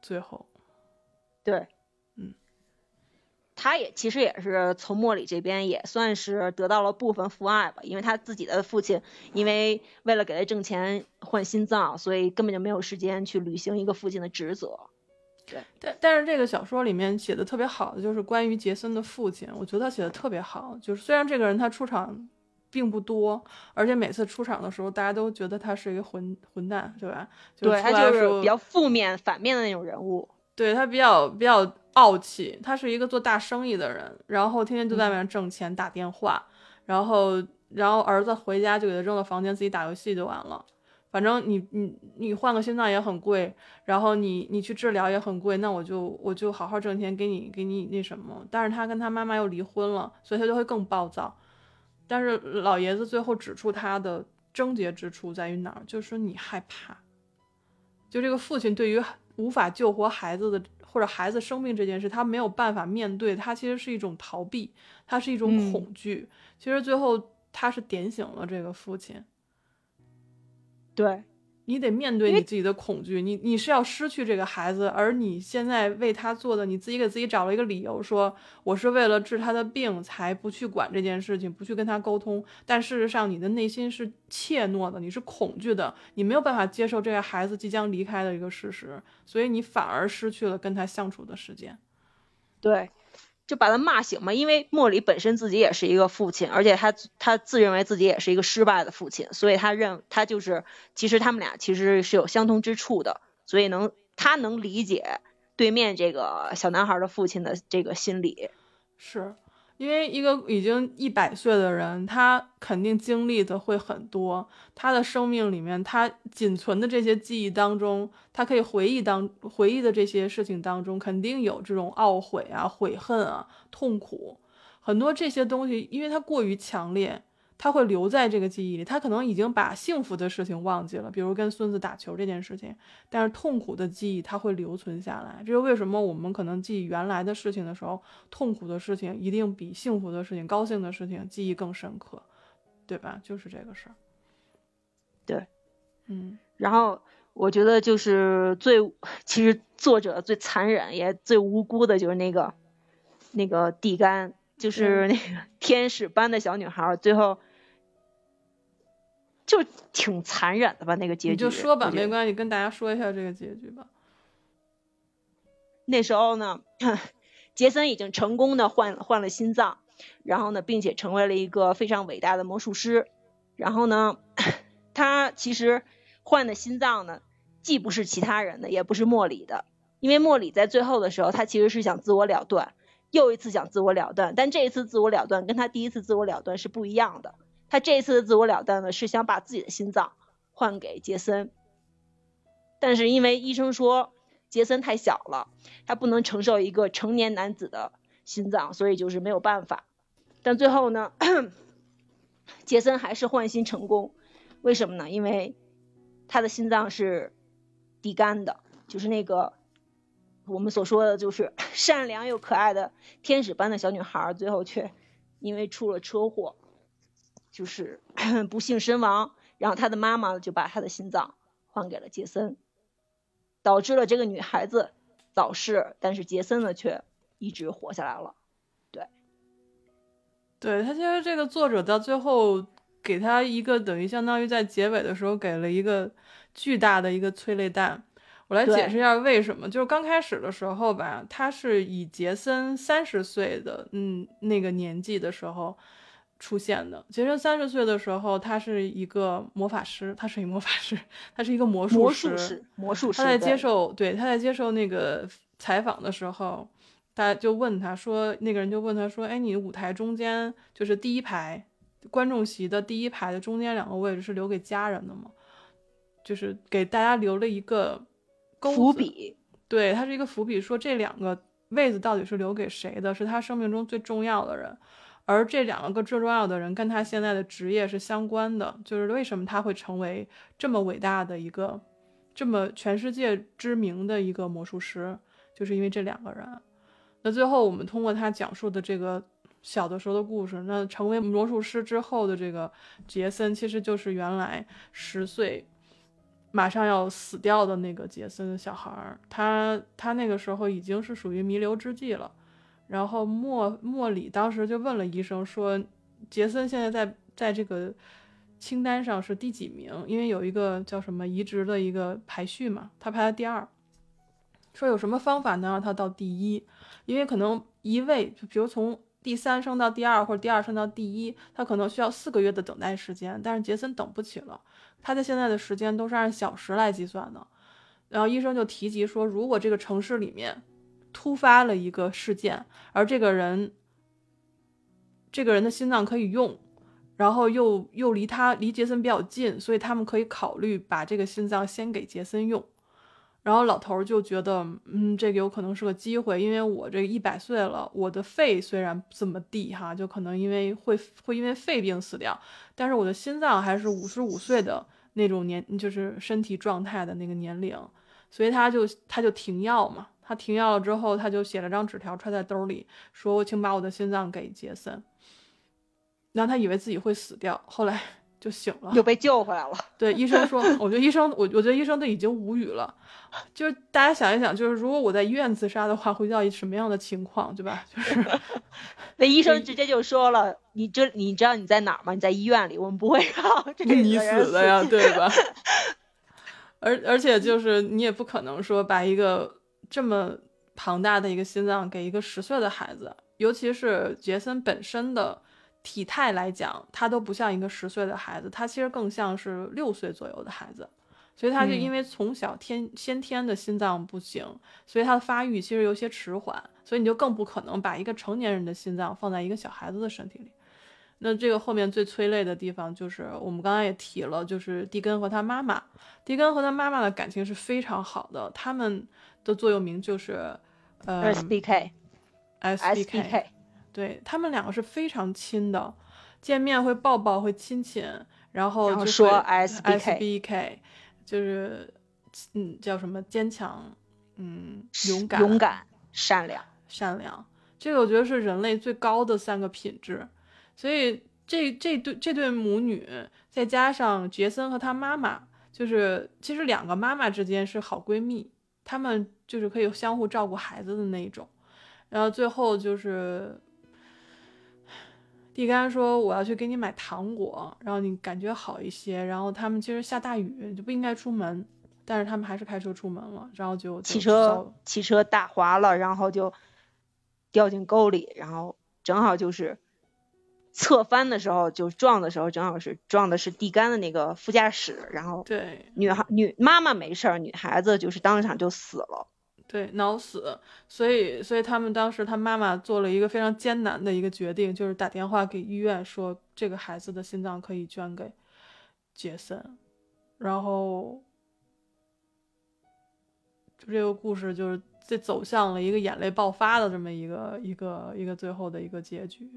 最后。对，他也其实也是从莫里这边也算是得到了部分父爱吧，因为他自己的父亲因为为了给他挣钱换心脏，所以根本就没有时间去履行一个父亲的职责。对但但是这个小说里面写的特别好的就是关于杰森的父亲，我觉得他写的特别好。就是虽然这个人他出场并不多，而且每次出场的时候大家都觉得他是一个混混蛋，对吧？就对他就是比较负面、反面的那种人物。对他比较比较傲气，他是一个做大生意的人，然后天天就在外面挣钱、打电话，然后然后儿子回家就给他扔到房间自己打游戏就完了。反正你你你换个心脏也很贵，然后你你去治疗也很贵，那我就我就好好挣钱给你给你那什么。但是他跟他妈妈又离婚了，所以他就会更暴躁。但是老爷子最后指出他的症结之处在于哪儿，就是说你害怕，就这个父亲对于无法救活孩子的或者孩子生病这件事，他没有办法面对，他其实是一种逃避，他是一种嗯。恐惧。其实最后他是点醒了这个父亲，对，你得面对你自己的恐惧，你你是要失去这个孩子，而你现在为他做的，你自己给自己找了一个理由，说我是为了治他的病才不去管这件事情，不去跟他沟通。但事实上，你的内心是怯懦的，你是恐惧的，你没有办法接受这个孩子即将离开的一个事实，所以你反而失去了跟他相处的时间。对，就把他骂醒嘛。因为莫里本身自己也是一个父亲，而且他他自认为自己也是一个失败的父亲，所以他认他就是其实他们俩其实是有相同之处的，所以能他能理解对面这个小男孩的父亲的这个心理。是因为一个已经一百岁的人，他肯定经历的会很多。他的生命里面，他仅存的这些记忆当中，他可以回忆当回忆的这些事情当中，肯定有这种懊悔啊、悔恨啊、痛苦，很多这些东西，因为他过于强烈，他会留在这个记忆里。他可能已经把幸福的事情忘记了，比如跟孙子打球这件事情，但是痛苦的记忆他会留存下来。这是为什么我们可能记忆原来的事情的时候，痛苦的事情一定比幸福的事情、高兴的事情记忆更深刻，对吧？就是这个事儿。对，嗯然后我觉得就是最，其实作者最残忍也最无辜的就是那个那个地甘，就是那个天使般的小女孩儿，最后就挺残忍的吧？那个结局你就说吧，没关系，跟大家说一下这个结局吧。那时候呢，杰森已经成功的换换了心脏，然后呢，并且成为了一个非常伟大的魔术师。然后呢，他其实换的心脏呢，既不是其他人的，也不是莫里的，因为莫里在最后的时候，他其实是想自我了断，又一次想自我了断，但这一次自我了断跟他第一次自我了断是不一样的。他这一次的自我了断呢，是想把自己的心脏换给杰森，但是因为医生说杰森太小了。他不能承受一个成年男子的心脏，所以就是没有办法。但最后呢，杰森还是换心成功，为什么呢？因为他的心脏是地干的，就是那个我们所说的就是 善良又可爱的天使般的小女孩，最后却因为出了车祸，就是 不幸身亡。然后他的妈妈就把他的心脏换给了杰森，导致了这个女孩子。早逝，但是杰森呢却一直活下来了。对，对他其实这个作者到最后给他一个等于相当于在结尾的时候给了一个巨大的一个催泪弹。我来解释一下为什么，就是刚开始的时候吧，他是以杰森三十岁的嗯那个年纪的时候出现的。杰森三十岁的时候，他是一个魔法师，他是一个魔法师，他是一个魔术魔术师，魔术师。他在接受对他在接受那个采访的时候，大家就问他说，那个人就问他说，哎，你舞台中间就是第一排观众席的第一排的中间两个位置是留给家人的吗？就是给大家留了一个。伏笔，对，它是一个伏笔，说这两个位子到底是留给谁的？是他生命中最重要的人，而这两个最重要的人跟他现在的职业是相关的，就是为什么他会成为这么伟大的一个、这么全世界知名的一个魔术师，就是因为这两个人。那最后我们通过他讲述的这个小的时候的故事，那成为魔术师之后的这个杰森，其实就是原来十岁。马上要死掉的那个杰森小孩儿，他他那个时候已经是属于弥留之际了。然后莫莫里当时就问了医生说：“杰森现在在在这个清单上是第几名？因为有一个叫什么移植的一个排序嘛，他排在第二。说有什么方法能让他到第一？因为可能一位，比如从第三升到第二，或者第二升到第一，他可能需要四个月的等待时间，但是杰森等不起了。”他的现在的时间都是按小时来计算的，然后医生就提及说，如果这个城市里面突发了一个事件，而这个人，这个人的心脏可以用，然后又又离他离杰森比较近，所以他们可以考虑把这个心脏先给杰森用。然后老头就觉得，嗯，这个有可能是个机会，因为我这一百岁了，我的肺虽然这么地哈，就可能因为会会因为肺病死掉，但是我的心脏还是五十五岁的那种年，就是身体状态的那个年龄，所以他就他就停药嘛，他停药了之后，他就写了张纸条揣在兜里，说请把我的心脏给杰森，然后他以为自己会死掉，后来。就醒了，又被救回来了。对，医生说，我觉得医生，我我觉得医生都已经无语了。就是大家想一想，就是如果我在医院自杀的话，会遇到一什么样的情况，对吧？就是 那医生直接就说了，你这你知道你在哪儿吗？你在医院里，我们不会让 这个你死的呀，对吧？而而且就是你也不可能说把一个这么庞大的一个心脏给一个十岁的孩子，尤其是杰森本身的。体态来讲，他都不像一个十岁的孩子，他其实更像是六岁左右的孩子，所以他就因为从小天先天的心脏不行，所以他的发育其实有些迟缓，所以你就更不可能把一个成年人的心脏放在一个小孩子的身体里。那这个后面最催泪的地方就是我们刚才也提了，就是蒂根和他妈妈，蒂根和他妈妈的感情是非常好的，他们的座右铭就是呃 S B K S B K。对他们两个是非常亲的，见面会抱抱，会亲亲，然后就说 S B K，就是嗯叫什么坚强，嗯勇敢，勇敢，善良，善良。这个我觉得是人类最高的三个品质，所以这这对这对母女，再加上杰森和他妈妈，就是其实两个妈妈之间是好闺蜜，她们就是可以相互照顾孩子的那一种。然后最后就是地甘说我要去给你买糖果，然后你感觉好一些。然后他们其实下大雨就不应该出门，但是他们还是开车出门了，然后就汽车汽车打滑了，然后就掉进沟里，然后正好就是侧翻的时候就撞的时候，正好是撞的是地杆的那个副驾驶，然后对。女孩女妈妈没事儿，女孩子就是当场就死了。对，脑死，所以，所以他们当时他妈妈做了一个非常艰难的一个决定，就是打电话给医院说，这个孩子的心脏可以捐给杰森，然后，就这个故事就是这走向了一个眼泪爆发的这么一个一个一个最后的一个结局，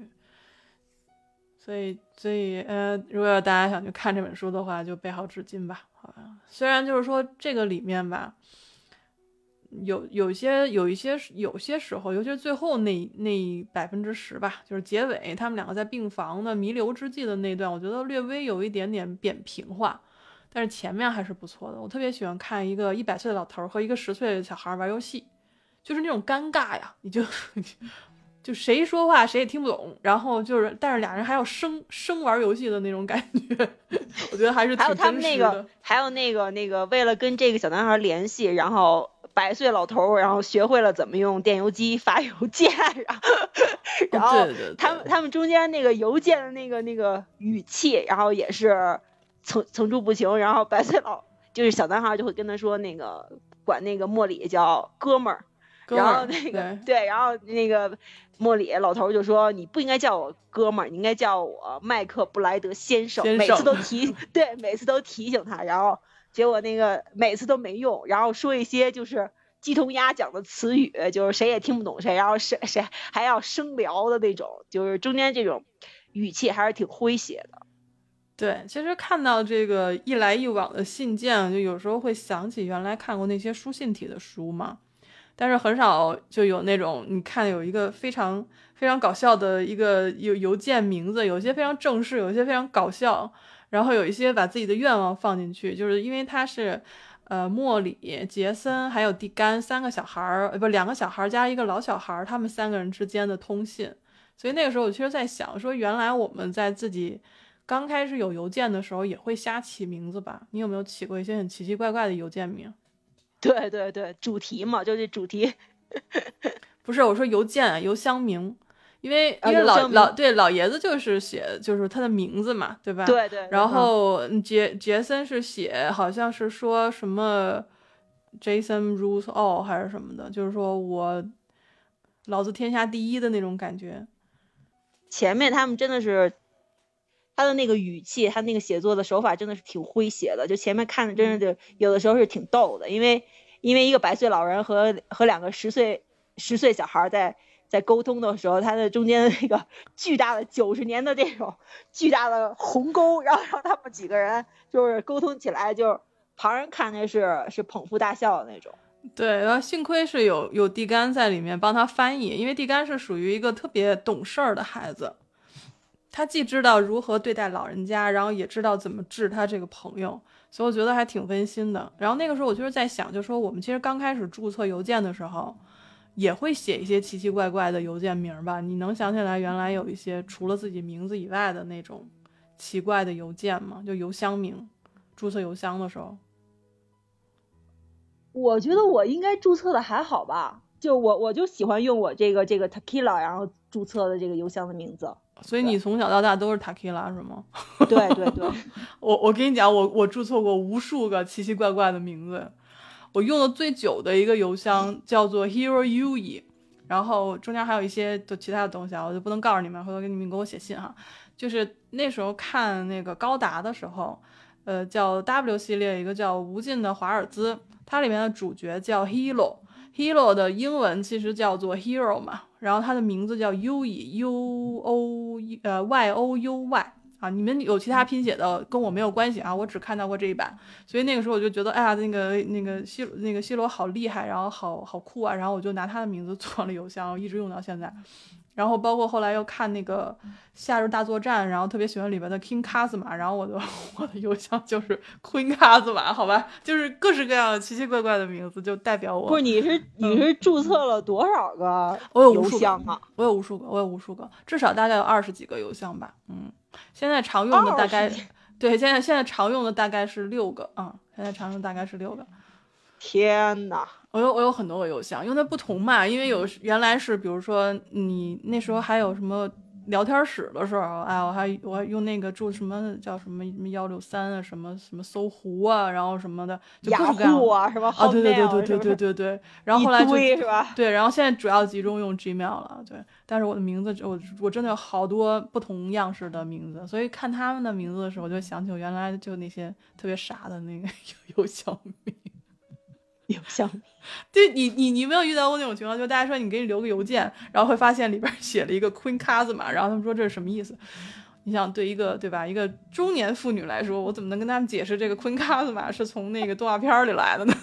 所以，所以，呃，如果大家想去看这本书的话，就备好纸巾吧，好吧，虽然就是说这个里面吧。有有些有一些有些时候，尤其是最后那那百分之十吧，就是结尾他们两个在病房的弥留之际的那段，我觉得略微有一点点扁平化，但是前面还是不错的。我特别喜欢看一个一百岁的老头和一个十岁的小孩玩游戏，就是那种尴尬呀，你就 就谁说话谁也听不懂，然后就是但是俩人还要生生玩游戏的那种感觉，我觉得还是还有他们那个还有那个那个为了跟这个小男孩联系，然后。百岁老头，然后学会了怎么用电邮机发邮件，然后，然后他们他们中间那个邮件的那个那个语气，然后也是层层出不穷。然后百岁老就是小男孩就会跟他说那个管那个莫里叫哥们儿，然后那个对，然后那个莫里老头就说你不应该叫我哥们儿，你应该叫我麦克布莱德先生，每次都提 对，每次都提醒他，然后。结果那个每次都没用，然后说一些就是鸡同鸭讲的词语，就是谁也听不懂谁，然后谁谁还要生聊的那种，就是中间这种语气还是挺诙谐的。对，其实看到这个一来一往的信件，就有时候会想起原来看过那些书信体的书嘛，但是很少就有那种你看有一个非常非常搞笑的一个邮邮件名字，有些非常正式，有些非常搞笑。然后有一些把自己的愿望放进去，就是因为他是，呃，莫里、杰森还有蒂甘三个小孩儿，不，两个小孩儿加一个老小孩儿，他们三个人之间的通信。所以那个时候我其实在想，说原来我们在自己刚开始有邮件的时候也会瞎起名字吧？你有没有起过一些很奇奇怪怪的邮件名？对对对，主题嘛，就这主题。不是，我说邮件、邮箱名。因为因为老老对老爷子就是写就是他的名字嘛，对吧？对对。然后杰杰森是写好像是说什么 Jason rules all 还是什么的，就是说我老子天下第一的那种感觉。前面他们真的是他的那个语气，他那个写作的手法真的是挺诙谐的，就前面看的真的就有的时候是挺逗的，因为因为一个百岁老人和和两个十岁十岁小孩在。在沟通的时候，他的中间的那个巨大的九十年的这种巨大的鸿沟，然后让他们几个人就是沟通起来，就旁人看着是是捧腹大笑的那种。对，然后幸亏是有有地干在里面帮他翻译，因为地干是属于一个特别懂事儿的孩子，他既知道如何对待老人家，然后也知道怎么治他这个朋友，所以我觉得还挺温馨的。然后那个时候我就是在想，就说我们其实刚开始注册邮件的时候。也会写一些奇奇怪怪的邮件名吧？你能想起来原来有一些除了自己名字以外的那种奇怪的邮件吗？就邮箱名，注册邮箱的时候。我觉得我应该注册的还好吧？就我我就喜欢用我这个这个 Takila，然后注册的这个邮箱的名字。所以你从小到大都是 Takila 是吗？对对对，我我跟你讲，我我注册过无数个奇奇怪怪的名字。我用的最久的一个邮箱叫做 Hero UE，然后中间还有一些就其他的东西啊，我就不能告诉你们，回头给你们给我写信哈。就是那时候看那个高达的时候，呃，叫 W 系列一个叫无尽的华尔兹，它里面的主角叫 Hero 的英文其实叫做 Hero 嘛，然后它的名字叫 UE，U O 呃 Y O U Y。啊，你们有其他拼写的跟我没有关系啊，我只看到过这一版，所以那个时候我就觉得，哎呀，那个那个西那个西罗好厉害，然后好好酷啊，然后我就拿他的名字做了邮箱，一直用到现在。然后包括后来又看那个《夏日大作战》，然后特别喜欢里边的 King Kazuma，然后我的 我的邮箱就是 Queen Kazuma，好吧，就是各式各样的奇奇怪怪的名字就代表我。不是，你是你是注册了多少个邮我有无数个箱啊？我有无数个，我有无数个，至少大概有二十几个邮箱吧。嗯，现在常用的大概对，现在现在常用的大概是六个啊、嗯，现在常用大概是六个。天呐，我有我有很多个邮箱，因为它不同嘛，因为有原来是比如说你那时候还有什么聊天室的时候，哎，我还我还用那个住什么叫什么什么幺六三啊，什么什么搜狐啊，然后什么的，就各雅式各样啊，什么啊，对对对对对对对对，然后后来就是吧？对，然后现在主要集中用 Gmail 了，对。但是我的名字，我我真的有好多不同样式的名字，所以看他们的名字的时候，我就想起我原来就那些特别傻的那个 邮箱名。邮箱对你，你你没有遇到过那种情况，就大家说你给你留个邮件，然后会发现里边写了一个 Queen Kazuma，然后他们说这是什么意思？你想对一个对吧，一个中年妇女来说，我怎么能跟他们解释这个 Queen Kazuma 是从那个动画片儿里来的呢？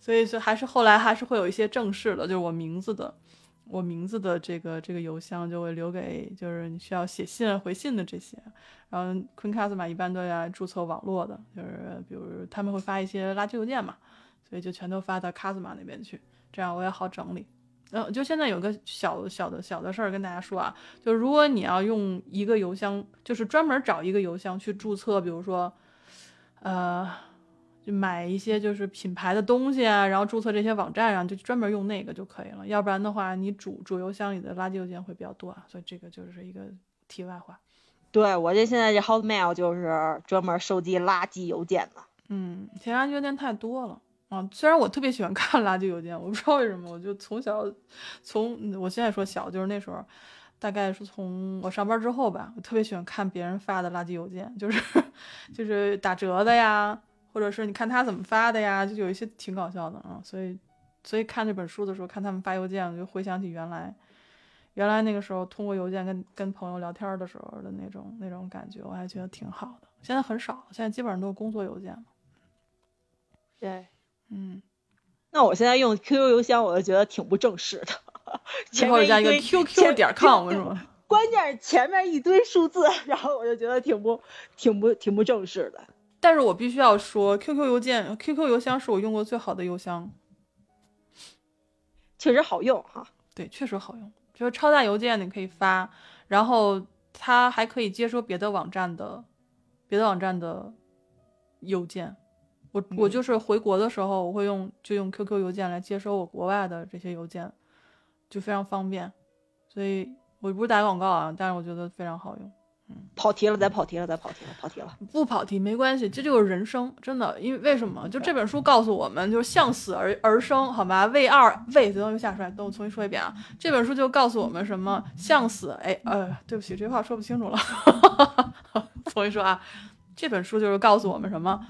所以说还是后来还是会有一些正式的，就是我名字的，我名字的这个这个邮箱就会留给就是你需要写信回信的这些。然后 Queen Kazuma 一般都要注册网络的，就是比如他们会发一些垃圾邮件嘛，所以就全都发到 Kazuma 那边去，这样我也好整理。嗯，就现在有个小小的小的事儿跟大家说啊，就是如果你要用一个邮箱，就是专门找一个邮箱去注册，比如说，呃，就买一些就是品牌的东西啊，然后注册这些网站上，就专门用那个就可以了。要不然的话，你主主邮箱里的垃圾邮件会比较多啊，所以这个就是一个题外话。对我这现在这 Hotmail 就是专门收集垃圾邮件的。嗯，其实垃圾邮件太多了啊。虽然我特别喜欢看垃圾邮件，我不知道为什么，我就从小从嗯我现在说小，就是那时候，大概是从我上班之后吧，我特别喜欢看别人发的垃圾邮件，就是 就是打折的呀，或者是你看他怎么发的呀，就有一些挺搞笑的啊。所以所以看这本书的时候，看他们发邮件，我就回想起原来。原来那个时候通过邮件跟跟朋友聊天的时候的那种那种感觉，我还觉得挺好的。现在很少，现在基本上都是工作邮件了。对，嗯，那我现在用 QQ 邮箱，我就觉得挺不正式的。前面加一个 QQ 点 com 是吗？关键是前面一堆数字，然后我就觉得挺不挺不挺不正式的。但是我必须要说，QQ 邮件、QQ 邮箱是我用过最好的邮箱，确实好用哈。对，确实好用。就是超大邮件你可以发，然后它还可以接收别的网站的、别的网站的邮件。我我嗯就是回国的时候，我会用就用 QQ 邮件来接收我国外的这些邮件，就非常方便。所以我不是打广告啊，但是我觉得非常好用。跑题了，再跑题了，再跑题了，跑题了。不跑题没关系，这就是人生，真的。因为为什么？就这本书告诉我们，就是向死而而生，好吧？为二为，等我又下出来，等我重新说一遍啊。这本书就告诉我们什么？向死，哎，呃，对不起，这话说不清楚了，重新说啊。这本书就是告诉我们什么？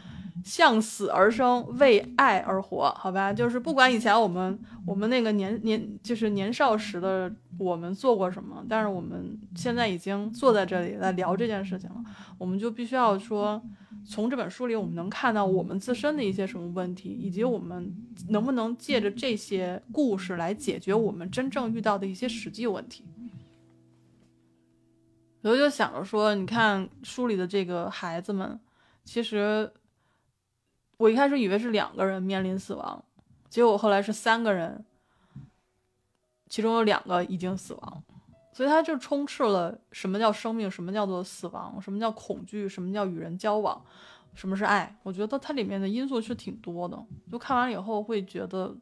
向死而生，为爱而活，好吧？就是不管以前我们我们那个年年就是年少时的我们做过什么，但是我们现在已经坐在这里来聊这件事情了，我们就必须要说，从这本书里我们能看到我们自身的一些什么问题，以及我们能不能借着这些故事来解决我们真正遇到的一些实际问题。我就想着说，你看书里的这个孩子们，其实我一开始以为是两个人面临死亡，结果后来是三个人，其中有两个已经死亡，所以他就充斥了什么叫生命，什么叫做死亡，什么叫恐惧，什么叫与人交往，什么是爱。我觉得它里面的因素是挺多的，就看完了以后会觉得，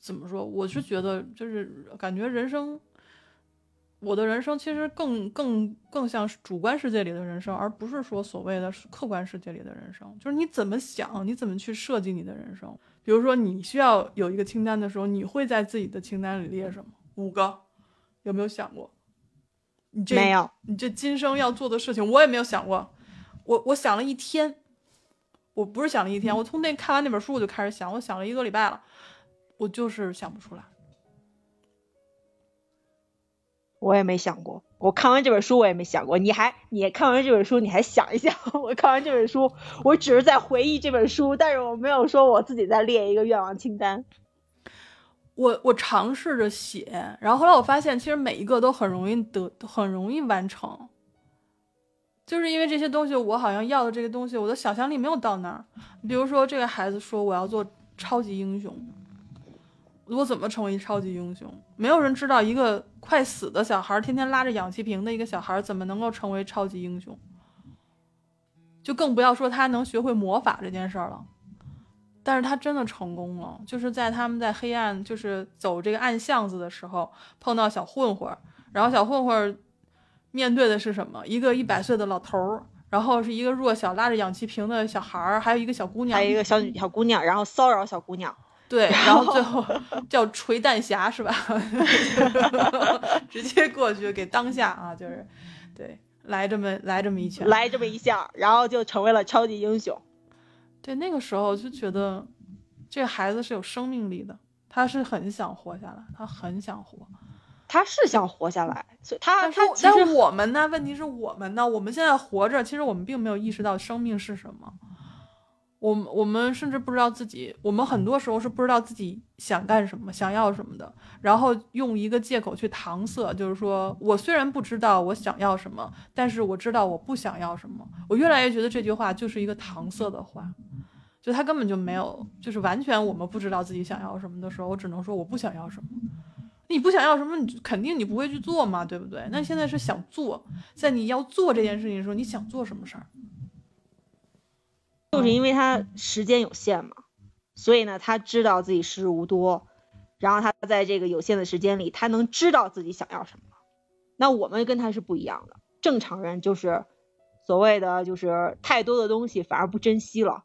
怎么说？我是觉得就是感觉人生。我的人生其实更更更像是主观世界里的人生，而不是说所谓的客观世界里的人生。就是你怎么想，你怎么去设计你的人生。比如说，你需要有一个清单的时候，你会在自己的清单里列什么？五个，有没有想过？你这没有，你这今生要做的事情，我也没有想过。我我想了一天，我不是想了一天，我从那看完那本书我就开始想，我想了一个礼拜了，我就是想不出来。我也没想过。我看完这本书，我也没想过。你还，你看完这本书，你还想一想。我看完这本书，我只是在回忆这本书，但是我没有说我自己在列一个愿望清单。我我尝试着写，然后后来我发现，其实每一个都很容易得，很容易完成。就是因为这些东西，我好像要的这个东西，我的想象力没有到那儿。比如说，这个孩子说我要做超级英雄，我怎么成为超级英雄？没有人知道，一个快死的小孩，天天拉着氧气瓶的一个小孩，怎么能够成为超级英雄？就更不要说他能学会魔法这件事儿了。但是他真的成功了，就是在他们在黑暗，就是走这个暗巷子的时候，碰到小混混，然后小混混。面对的是什么？一个一百岁的老头儿，然后是一个弱小拉着氧气瓶的小孩儿，还有一个小姑娘，还有一个小女小姑娘，然后骚扰小姑娘。对，然后最后 叫锤弹侠是吧？直接过去给当下啊，就是对，来这么来这么一拳，来这么一下，然后就成为了超级英雄。对，那个时候就觉得这个孩子是有生命力的，他是很想活下来，他很想活。他是想活下来，所以他他但是我们呢？问题是我们呢？我们现在活着，其实我们并没有意识到生命是什么。我们我们甚至不知道自己，我们很多时候是不知道自己想干什么、想要什么的，然后用一个借口去搪塞，就是说我虽然不知道我想要什么，但是我知道我不想要什么。我越来越觉得这句话就是一个搪塞的话，就他根本就没有，就是完全我们不知道自己想要什么的时候，我只能说我不想要什么。你不想要什么，你肯定你不会去做嘛，对不对？那现在是想做，在你要做这件事情的时候，你想做什么事儿？就是因为他时间有限嘛，所以呢，他知道自己时日无多，然后他在这个有限的时间里，他能知道自己想要什么。那我们跟他是不一样的，正常人就是所谓的就是太多的东西反而不珍惜了，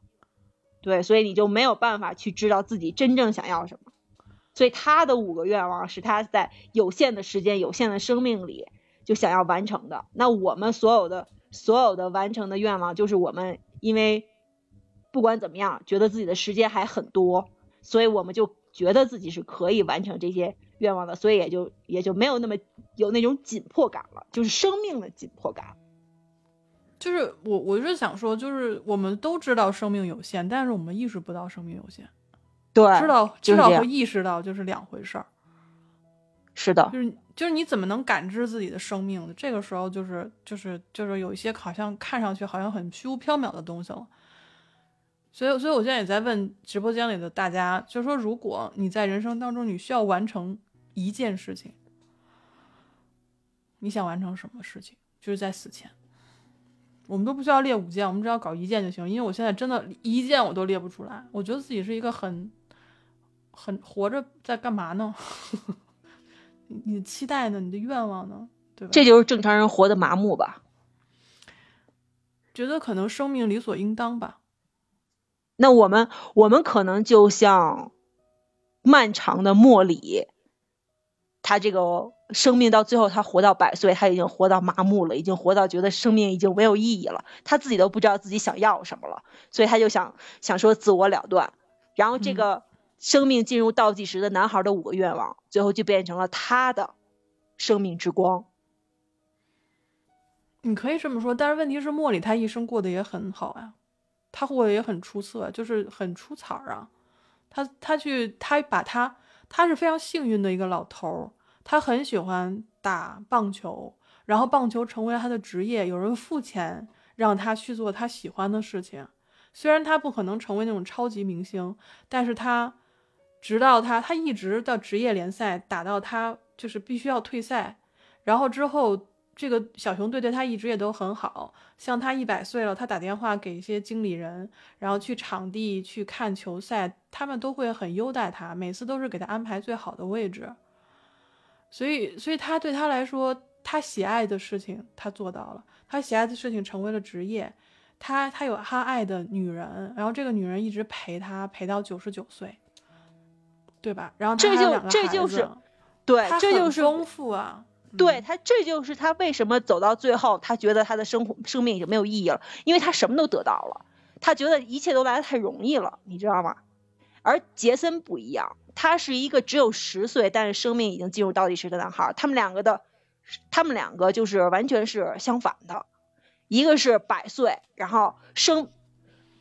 对，所以你就没有办法去知道自己真正想要什么。所以他的五个愿望是他在有限的时间、有限的生命里就想要完成的。那我们所有的所有的完成的愿望，就是我们因为不管怎么样，觉得自己的时间还很多，所以我们就觉得自己是可以完成这些愿望的，所以也就也就没有那么有那种紧迫感了，就是生命的紧迫感。就是我我是想说，就是我们都知道生命有限，但是我们意识不到生命有限。对，知道知道和意识到就是两回事儿。是的，就是就是你怎么能感知自己的生命呢？这个时候就是就是就是有一些好像看上去好像很虚无缥缈的东西了。所以所以我现在也在问直播间里的大家，就是说如果你在人生当中你需要完成一件事情，你想完成什么事情？就是在死前，我们都不需要列五件，我们只要搞一件就行。因为我现在真的一件我都列不出来，我觉得自己是一个很。很活着在干嘛呢？你你的期待呢？你的愿望呢？对吧？这就是正常人活的麻木吧？觉得可能生命理所应当吧？那我们我们可能就像漫长的莫里，他这个生命到最后他活到百岁，他已经活到麻木了，已经活到觉得生命已经没有意义了，他自己都不知道自己想要什么了，所以他就想想说自我了断，然后这个。生命进入倒计时的男孩的五个愿望，最后就变成了他的生命之光。你可以这么说，但是问题是莫里他一生过得也很好呀，他过得也很出色，就是很出彩儿啊。他他去他把他他是非常幸运的一个老头儿，他很喜欢打棒球，然后棒球成为了他的职业，有人付钱让他去做他喜欢的事情。虽然他不可能成为那种超级明星，但是他。直到他，他一直到职业联赛打到他就是必须要退赛，然后之后这个小熊队对他一直也都很好，像他一百岁了，他打电话给一些经理人，然后去场地去看球赛，他们都会很优待他，每次都是给他安排最好的位置。所以，所以他对他来说，他喜爱的事情他做到了，他喜爱的事情成为了职业，他他有他爱的女人，然后这个女人一直陪他陪到九十九岁。对吧？然后这就这就是，对，这就是丰富啊。对他，这就是他为什么走到最后，他觉得他的生活生命已经没有意义了，因为他什么都得到了，他觉得一切都来的太容易了，你知道吗？而杰森不一样，他是一个只有十岁，但是生命已经进入倒计时的男孩。他们两个的，他们两个就是完全是相反的，一个是百岁，然后生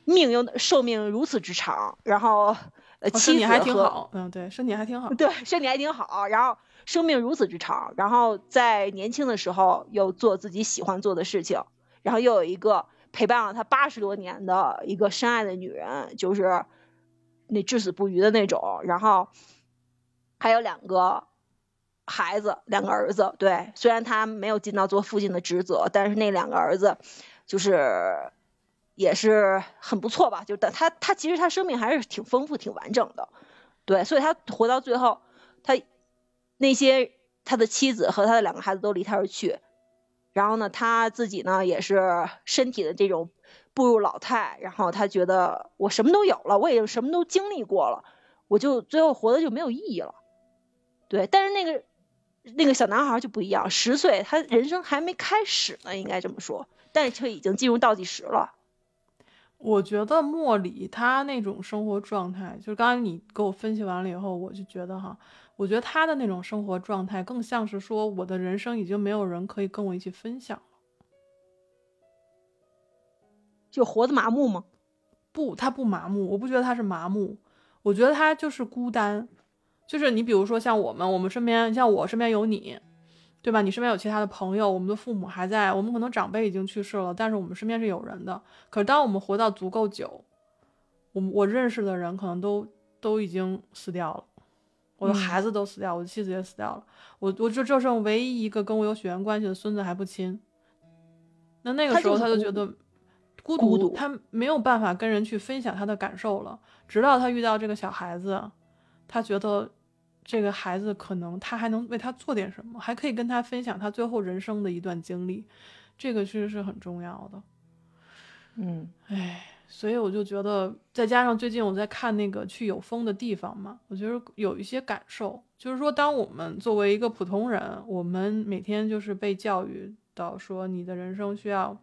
命又寿命如此之长，然后。呃身体还挺好，嗯，对，身体还挺好。对，身体还挺好，然后生命如此之长，然后在年轻的时候又做自己喜欢做的事情，然后又有一个陪伴了他八十多年的一个深爱的女人，就是那至死不渝的那种，然后还有两个孩子，两个儿子，对，虽然他没有尽到做父亲的职责，但是那两个儿子就是也是很不错吧，就但他他其实他生命还是挺丰富、挺完整的。对，所以他活到最后，他那些他的妻子和他的两个孩子都离他而去，然后呢，他自己呢也是身体的这种步入老态，然后他觉得我什么都有了，我也什么都经历过了，我就最后活的就没有意义了。对，但是那个那个小男孩就不一样，十岁，他人生还没开始呢，应该这么说，但却已经进入倒计时了。我觉得莫里他那种生活状态，就是刚才你给我分析完了以后，我就觉得哈，我觉得他的那种生活状态更像是说，我的人生已经没有人可以跟我一起分享了。就活得麻木吗？不，他不麻木，我不觉得他是麻木，我觉得他就是孤单，就是你比如说像我们，我们身边像我身边有你，对吧？你身边有其他的朋友，我们的父母还在，我们可能长辈已经去世了，但是我们身边是有人的。可是当我们活到足够久，我我认识的人可能都都已经死掉了，我的嗯孩子都死掉，我的妻子也死掉了，我我就就剩唯一一个跟我有血缘关系的孙子还不亲。那那个时候他就觉得孤孤独他没有办法跟人去分享他的感受了。直到他遇到这个小孩子，他觉得这个孩子可能他还能为他做点什么，还可以跟他分享他最后人生的一段经历，这个其实是很重要的。嗯唉，所以我就觉得，再加上最近我在看那个去有风的地方嘛，我觉得有一些感受，就是说，当我们作为一个普通人，我们每天就是被教育到说，你的人生需要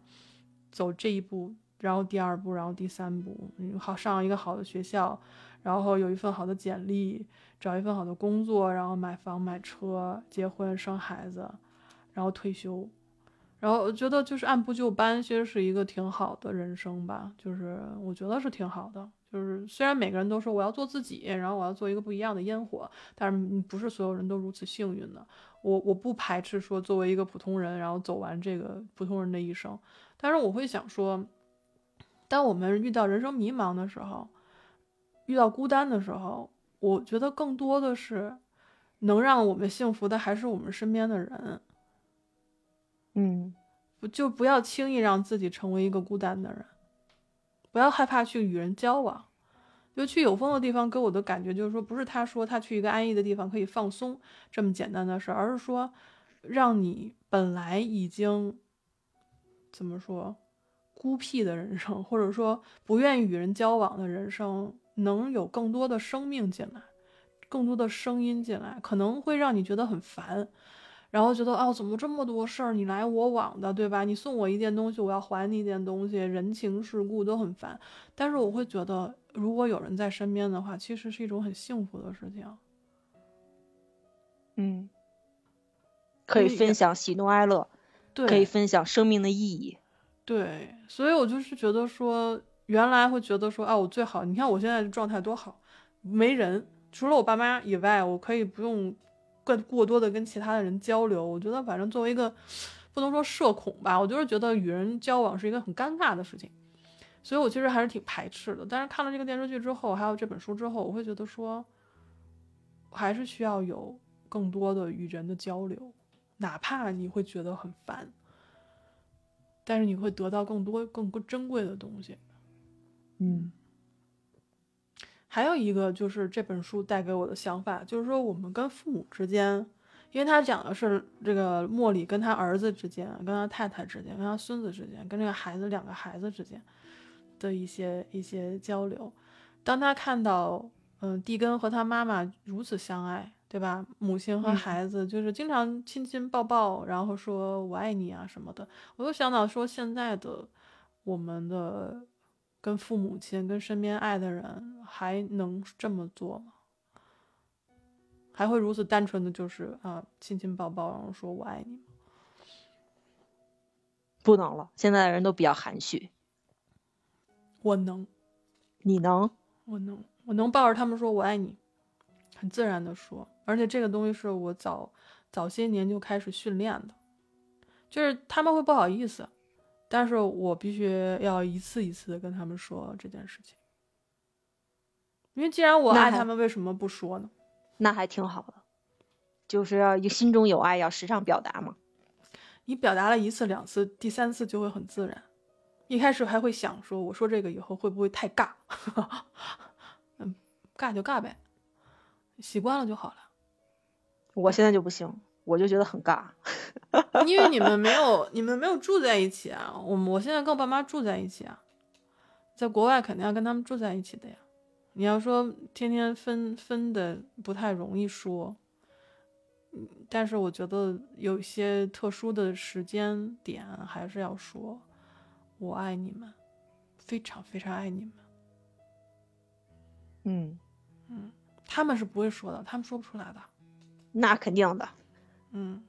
走这一步，然后第二步，然后第三步，好上一个好的学校，然后有一份好的简历，找一份好的工作，然后买房买车，结婚生孩子，然后退休。然后我觉得就是按部就班，其实是一个挺好的人生吧，就是我觉得是挺好的。就是虽然每个人都说我要做自己，然后我要做一个不一样的烟火，但是不是所有人都如此幸运的。我我不排斥说作为一个普通人，然后走完这个普通人的一生，但是我会想说，当我们遇到人生迷茫的时候，遇到孤单的时候，我觉得更多的是能让我们幸福的还是我们身边的人。嗯不就不要轻易让自己成为一个孤单的人，不要害怕去与人交往。就去有风的地方，给我的感觉就是说，不是他说他去一个安逸的地方可以放松这么简单的事儿，而是说，让你本来已经怎么说孤僻的人生，或者说不愿意与人交往的人生，能有更多的生命进来，更多的声音进来，可能会让你觉得很烦。然后觉得哦，怎么这么多事儿，你来我往的，对吧？你送我一件东西，我要还你一件东西，人情世故都很烦。但是我会觉得，如果有人在身边的话，其实是一种很幸福的事情。嗯，可以分享喜怒哀乐，对，可以分享生命的意义。对，所以我就是觉得说，原来会觉得说，啊，我最好，你看我现在的状态多好，没人，除了我爸妈以外，我可以不用更过多的跟其他的人交流。我觉得反正作为一个不能说社恐吧，我就是觉得与人交往是一个很尴尬的事情，所以我其实还是挺排斥的。但是看了这个电视剧之后，还有这本书之后，我会觉得说，还是需要有更多的与人的交流，哪怕你会觉得很烦。但是你会得到更多更珍贵的东西。嗯还有一个就是这本书带给我的想法，就是说我们跟父母之间，因为他讲的是这个莫里跟他儿子之间、跟他太太之间、跟他孙子之间、跟这个孩子两个孩子之间的一些一些交流。当他看到，嗯，蒂根和他妈妈如此相爱，对吧？母亲和嗯孩子就是经常亲亲抱抱，然后说我爱你啊什么的，我就想到说现在的我们的跟父母亲、跟身边爱的人还能这么做吗？还会如此单纯的就是啊亲亲抱抱，然后说我爱你吗？不能了，现在的人都比较含蓄。我能，你能？我能，我能抱着他们说我爱你，很自然的说，而且这个东西是我早早些年就开始训练的，就是他们会不好意思，但是我必须要一次一次的跟他们说这件事情，因为既然我爱他们，为什么不说呢？那还挺好的，就是要心中有爱，要时常表达嘛。你表达了一次两次，第三次就会很自然。一开始还会想说，我说这个以后会不会太尬？嗯，尬就尬呗，习惯了就好了。我现在就不行，我就觉得很尬。因为你们没有，你们没有住在一起啊。我我现在跟我爸妈住在一起啊，在国外肯定要跟他们住在一起的呀。你要说天天分分的不太容易说。但是我觉得有一些特殊的时间点还是要说，我爱你们，非常非常爱你们。嗯嗯，他们是不会说的，他们说不出来的。那肯定的。嗯，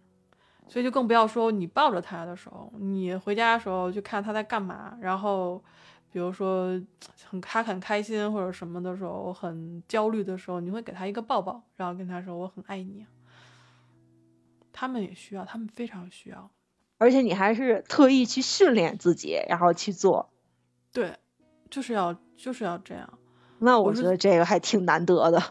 所以就更不要说你抱着他的时候，你回家的时候就看他在干嘛，然后比如说很他很开心或者什么的时候，很焦虑的时候，你会给他一个抱抱，然后跟他说我很爱你。他们也需要，他们非常需要，而且你还是特意去训练自己，然后去做，对，就是要就是要这样。那我觉得这个还挺难得的。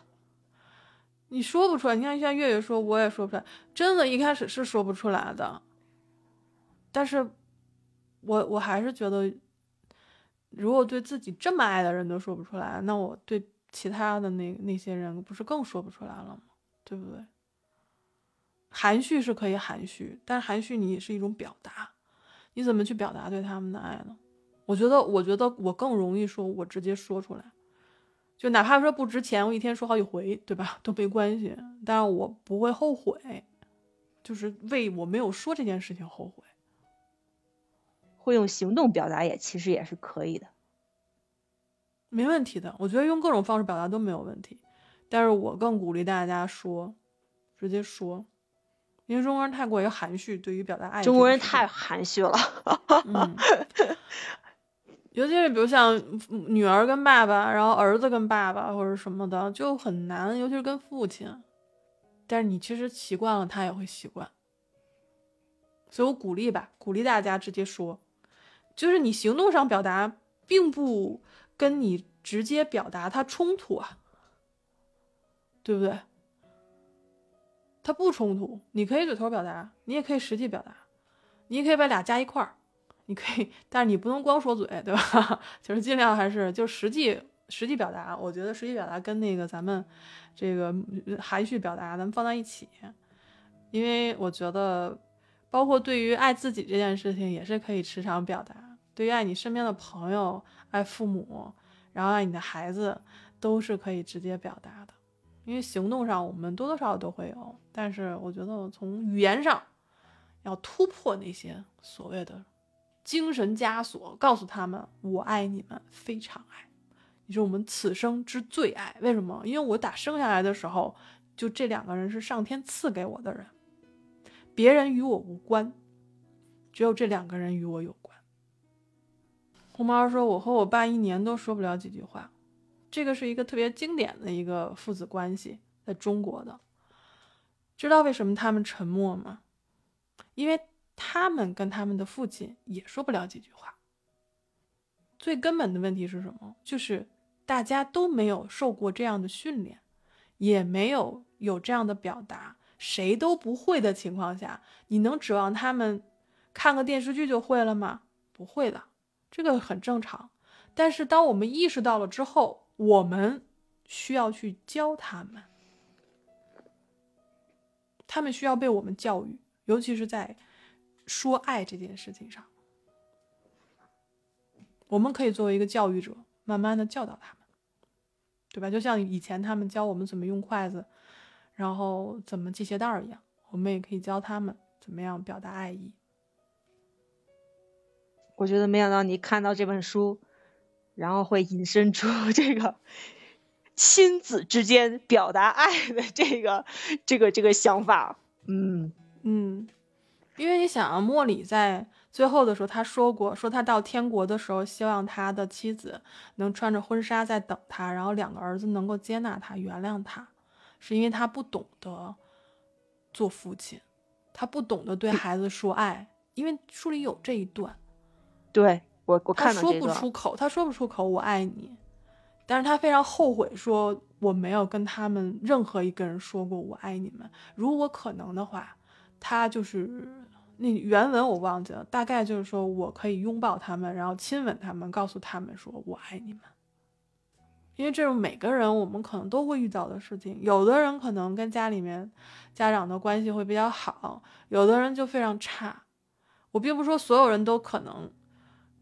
你说不出来，你看像月月说，我也说不出来，真的，一开始是说不出来的。但是，我我还是觉得，如果对自己这么爱的人都说不出来，那我对其他的那那些人不是更说不出来了吗？对不对？含蓄是可以含蓄，但是含蓄你也是一种表达，你怎么去表达对他们的爱呢？我觉得，我觉得我更容易说，我直接说出来，就哪怕说不值钱，我一天说好几回，对吧？都没关系，但是我不会后悔，就是为我没有说这件事情后悔。会用行动表达也其实也是可以的，没问题的。我觉得用各种方式表达都没有问题，但是我更鼓励大家说，直接说。因为中国人太过于含蓄，对于表达爱，中国人太含蓄了。嗯，尤其是比如像女儿跟爸爸，然后儿子跟爸爸或者什么的，就很难，尤其是跟父亲。但是你其实习惯了，他也会习惯。所以我鼓励吧，鼓励大家直接说，就是你行动上表达，并不跟你直接表达它冲突啊，对不对？它不冲突，你可以嘴头表达，你也可以实际表达，你也可以把俩加一块儿，你可以，但是你不能光说嘴，对吧？就是尽量还是就实际实际表达。我觉得实际表达跟那个咱们这个含蓄表达，咱们放在一起，因为我觉得，包括对于爱自己这件事情，也是可以时常表达；对于爱你身边的朋友、爱父母，然后爱你的孩子，都是可以直接表达的。因为行动上我们多多少少都会有，但是我觉得从语言上要突破那些所谓的精神枷锁，告诉他们我爱你们，非常爱，你是我们此生之最爱。为什么？因为我打生下来的时候，就这两个人是上天赐给我的人，别人与我无关，只有这两个人与我有关。红毛说：“我和我爸一年都说不了几句话。”这个是一个特别经典的一个父子关系，在中国的，知道为什么他们沉默吗？因为他们跟他们的父亲也说不了几句话。最根本的问题是什么？就是大家都没有受过这样的训练，也没有有这样的表达，谁都不会的情况下，你能指望他们看个电视剧就会了吗？不会的，这个很正常。但是当我们意识到了之后，我们需要去教他们，他们需要被我们教育，尤其是在说爱这件事情上，我们可以作为一个教育者，慢慢的教导他们，对吧？就像以前他们教我们怎么用筷子，然后怎么系鞋带儿一样，我们也可以教他们怎么样表达爱意。我觉得没想到你看到这本书。然后会引申出 这个亲子之间表达爱的这个这个这个想法，嗯嗯，因为你想啊，莫里在最后的时候，他说过，说他到天国的时候，希望他的妻子能穿着婚纱在等他，然后两个儿子能够接纳他、原谅他，是因为他不懂得做父亲，他不懂得对孩子说爱，因为书里有这一段。对我，我他说看到这段，不出口，他说不出口“我爱你”，但是他非常后悔，说我没有跟他们任何一个人说过“我爱你们”。如果可能的话，他就是那原文我忘记了，大概就是说我可以拥抱他们，然后亲吻他们，告诉他们说我爱你们。因为这种每个人我们可能都会遇到的事情，有的人可能跟家里面家长的关系会比较好，有的人就非常差。我并不说所有人都可能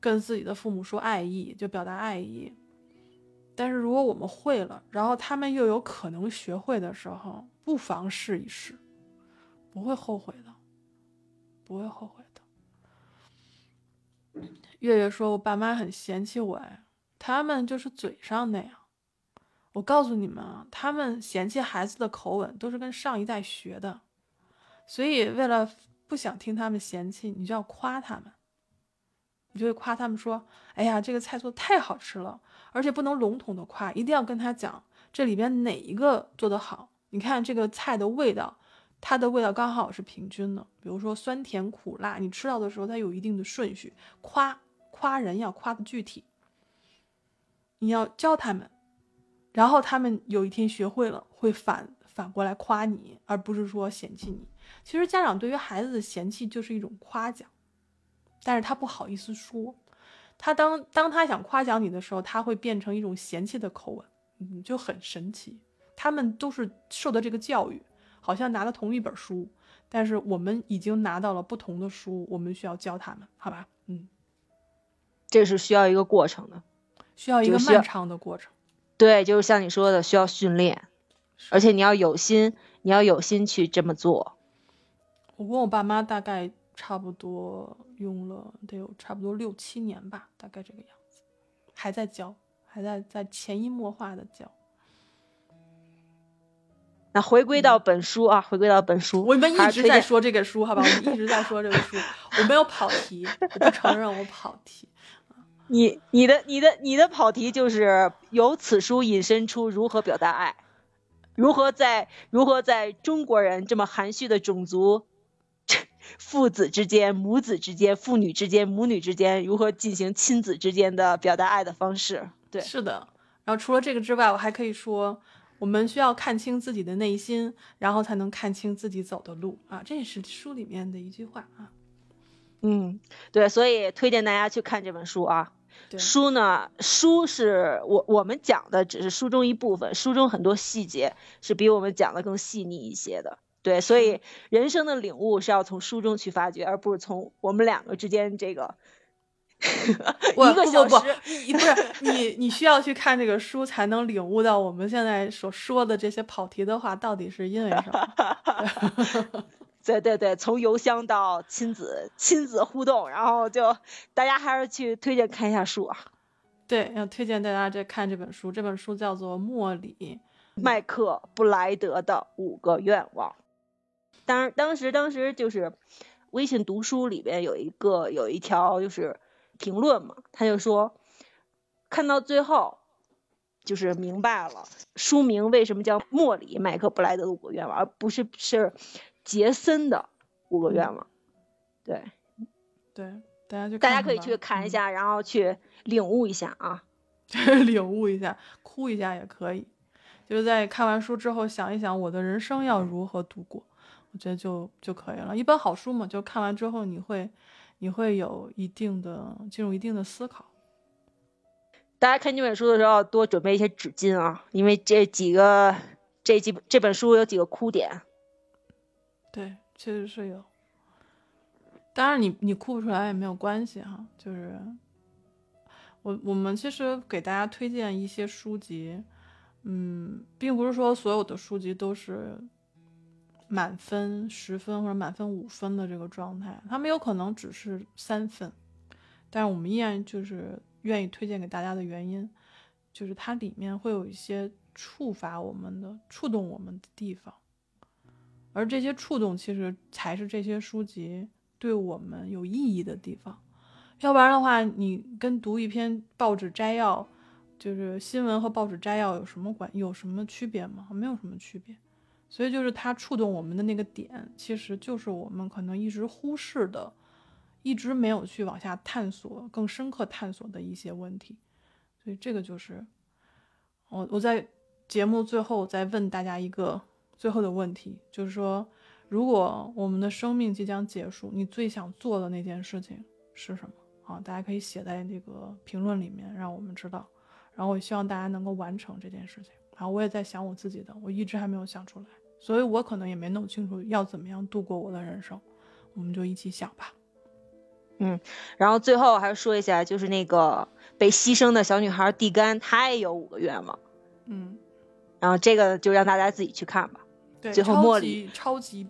跟自己的父母说爱意，就表达爱意。但是如果我们会了，然后他们又有可能学会的时候，不妨试一试，不会后悔的，不会后悔的。月月说：“我爸妈很嫌弃我，哎，他们就是嘴上那样。我告诉你们啊，他们嫌弃孩子的口吻都是跟上一代学的，所以为了不想听他们嫌弃，你就要夸他们。”你就会夸他们说：“哎呀，这个菜做的太好吃了！”而且不能笼统的夸，一定要跟他讲这里边哪一个做得好。你看这个菜的味道，它的味道刚好是平均的。比如说酸甜苦辣，你吃到的时候它有一定的顺序。夸夸人要夸的具体，你要教他们，然后他们有一天学会了，会反反过来夸你，而不是说嫌弃你。其实家长对于孩子的嫌弃就是一种夸奖。但是他不好意思说，他当当他想夸奖你的时候，他会变成一种嫌弃的口吻，嗯，就很神奇。他们都是受的这个教育，好像拿了同一本书，但是我们已经拿到了不同的书，我们需要教他们，好吧？嗯，这是需要一个过程的，需要一个漫长的过程。对，就是像你说的，需要训练，而且你要有心，你要有心去这么做。我跟我爸妈大概差不多用了得有差不多六七年吧，大概这个样子，还在教，还在在潜移默化的教。那回归到本书啊，回归到本书，我们一直在说这个书，好吧？我们一直在说这个书，我没有跑题，我不承认我跑题。你你的你的你的跑题就是由此书引申出如何表达爱，如何在如何在中国人这么含蓄的种族，父子之间、母子之间、父女之间、母女之间，如何进行亲子之间的表达爱的方式。对，是的。然后除了这个之外，我还可以说，我们需要看清自己的内心，然后才能看清自己走的路啊。这也是书里面的一句话啊。嗯，对，所以推荐大家去看这本书啊。书呢，书是我我们讲的只是书中一部分，书中很多细节是比我们讲的更细腻一些的。对，所以人生的领悟是要从书中去发掘，而不是从我们两个之间这个我 一个小不不时。不，你不是你，你需要去看这个书，才能领悟到我们现在所说的这些跑题的话到底是因为什么。对对对，从邮箱到亲子亲子互动，然后就大家还是去推荐看一下书啊。对，要推荐大家这看这本书，这本书叫做《莫里》。麦克布莱德的五个愿望。当当时当时就是微信读书里边有一个有一条就是评论嘛，他就说看到最后就是明白了书名为什么叫莫里麦克布莱德的五个愿望，而不是是杰森的五个愿望。对，对，大家就大家可以去看一嗯下，然后去领悟一下啊。领悟一下，哭一下也可以。就是在看完书之后想一想我的人生要如何度过，我觉得就就可以了。一本好书嘛，就看完之后你会你会有一定的进入一定的思考。大家看这本书的时候要多准备一些纸巾啊，因为这几个这几这本书有几个哭点。对，确实是有。当然你，你哭不出来也没有关系哈。就是我我们其实给大家推荐一些书籍，嗯，并不是说所有的书籍都是满分十分或者满分五分的这个状态，他们有可能只是三分，但是我们依然就是愿意推荐给大家的原因，就是它里面会有一些触发我们的、触动我们的地方。而这些触动，其实才是这些书籍对我们有意义的地方。要不然的话，你跟读一篇报纸摘要，就是新闻和报纸摘要有什么关有什么区别吗？没有什么区别。所以就是它触动我们的那个点，其实就是我们可能一直忽视的，一直没有去往下探索、更深刻探索的一些问题。所以这个就是我我在节目最后再问大家一个最后的问题，就是说，如果我们的生命即将结束，你最想做的那件事情是什么？啊，大家可以写在那个评论里面，让我们知道。然后我希望大家能够完成这件事情。然后我也在想我自己的，我一直还没有想出来。所以我可能也没弄清楚要怎么样度过我的人生，我们就一起想吧。嗯，然后最后还说一下，就是那个被牺牲的小女孩蒂甘，她也有五个愿望。嗯，然后这个就让大家自己去看吧。对，最后茉莉超级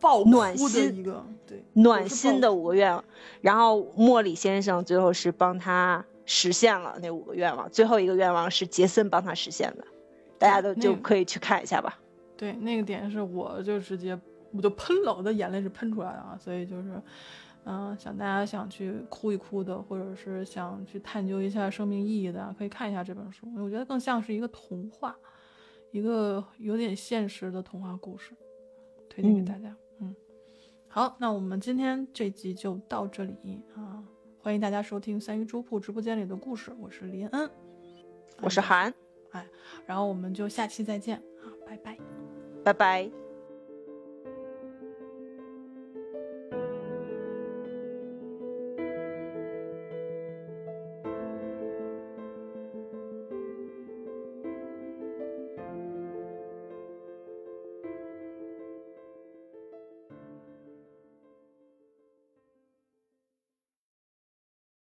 爆暖心一个，对，暖心的五个愿望。然后莫里先生最后是帮他实现了那五个愿望，最后一个愿望是杰森帮他实现的，大家都就可以去看一下吧。对，那个点是我就直接我就喷了，我的眼泪是喷出来的啊，所以就是，嗯，想大家想去哭一哭的，或者是想去探究一下生命意义的，可以看一下这本书。我觉得更像是一个童话，一个有点现实的童话故事，推荐给大家。嗯，好，那我们今天这集就到这里啊，欢迎大家收听三鱼粥铺直播间里的故事，我是林恩，我是韩，哎，然后我们就下期再见啊，拜拜。拜拜。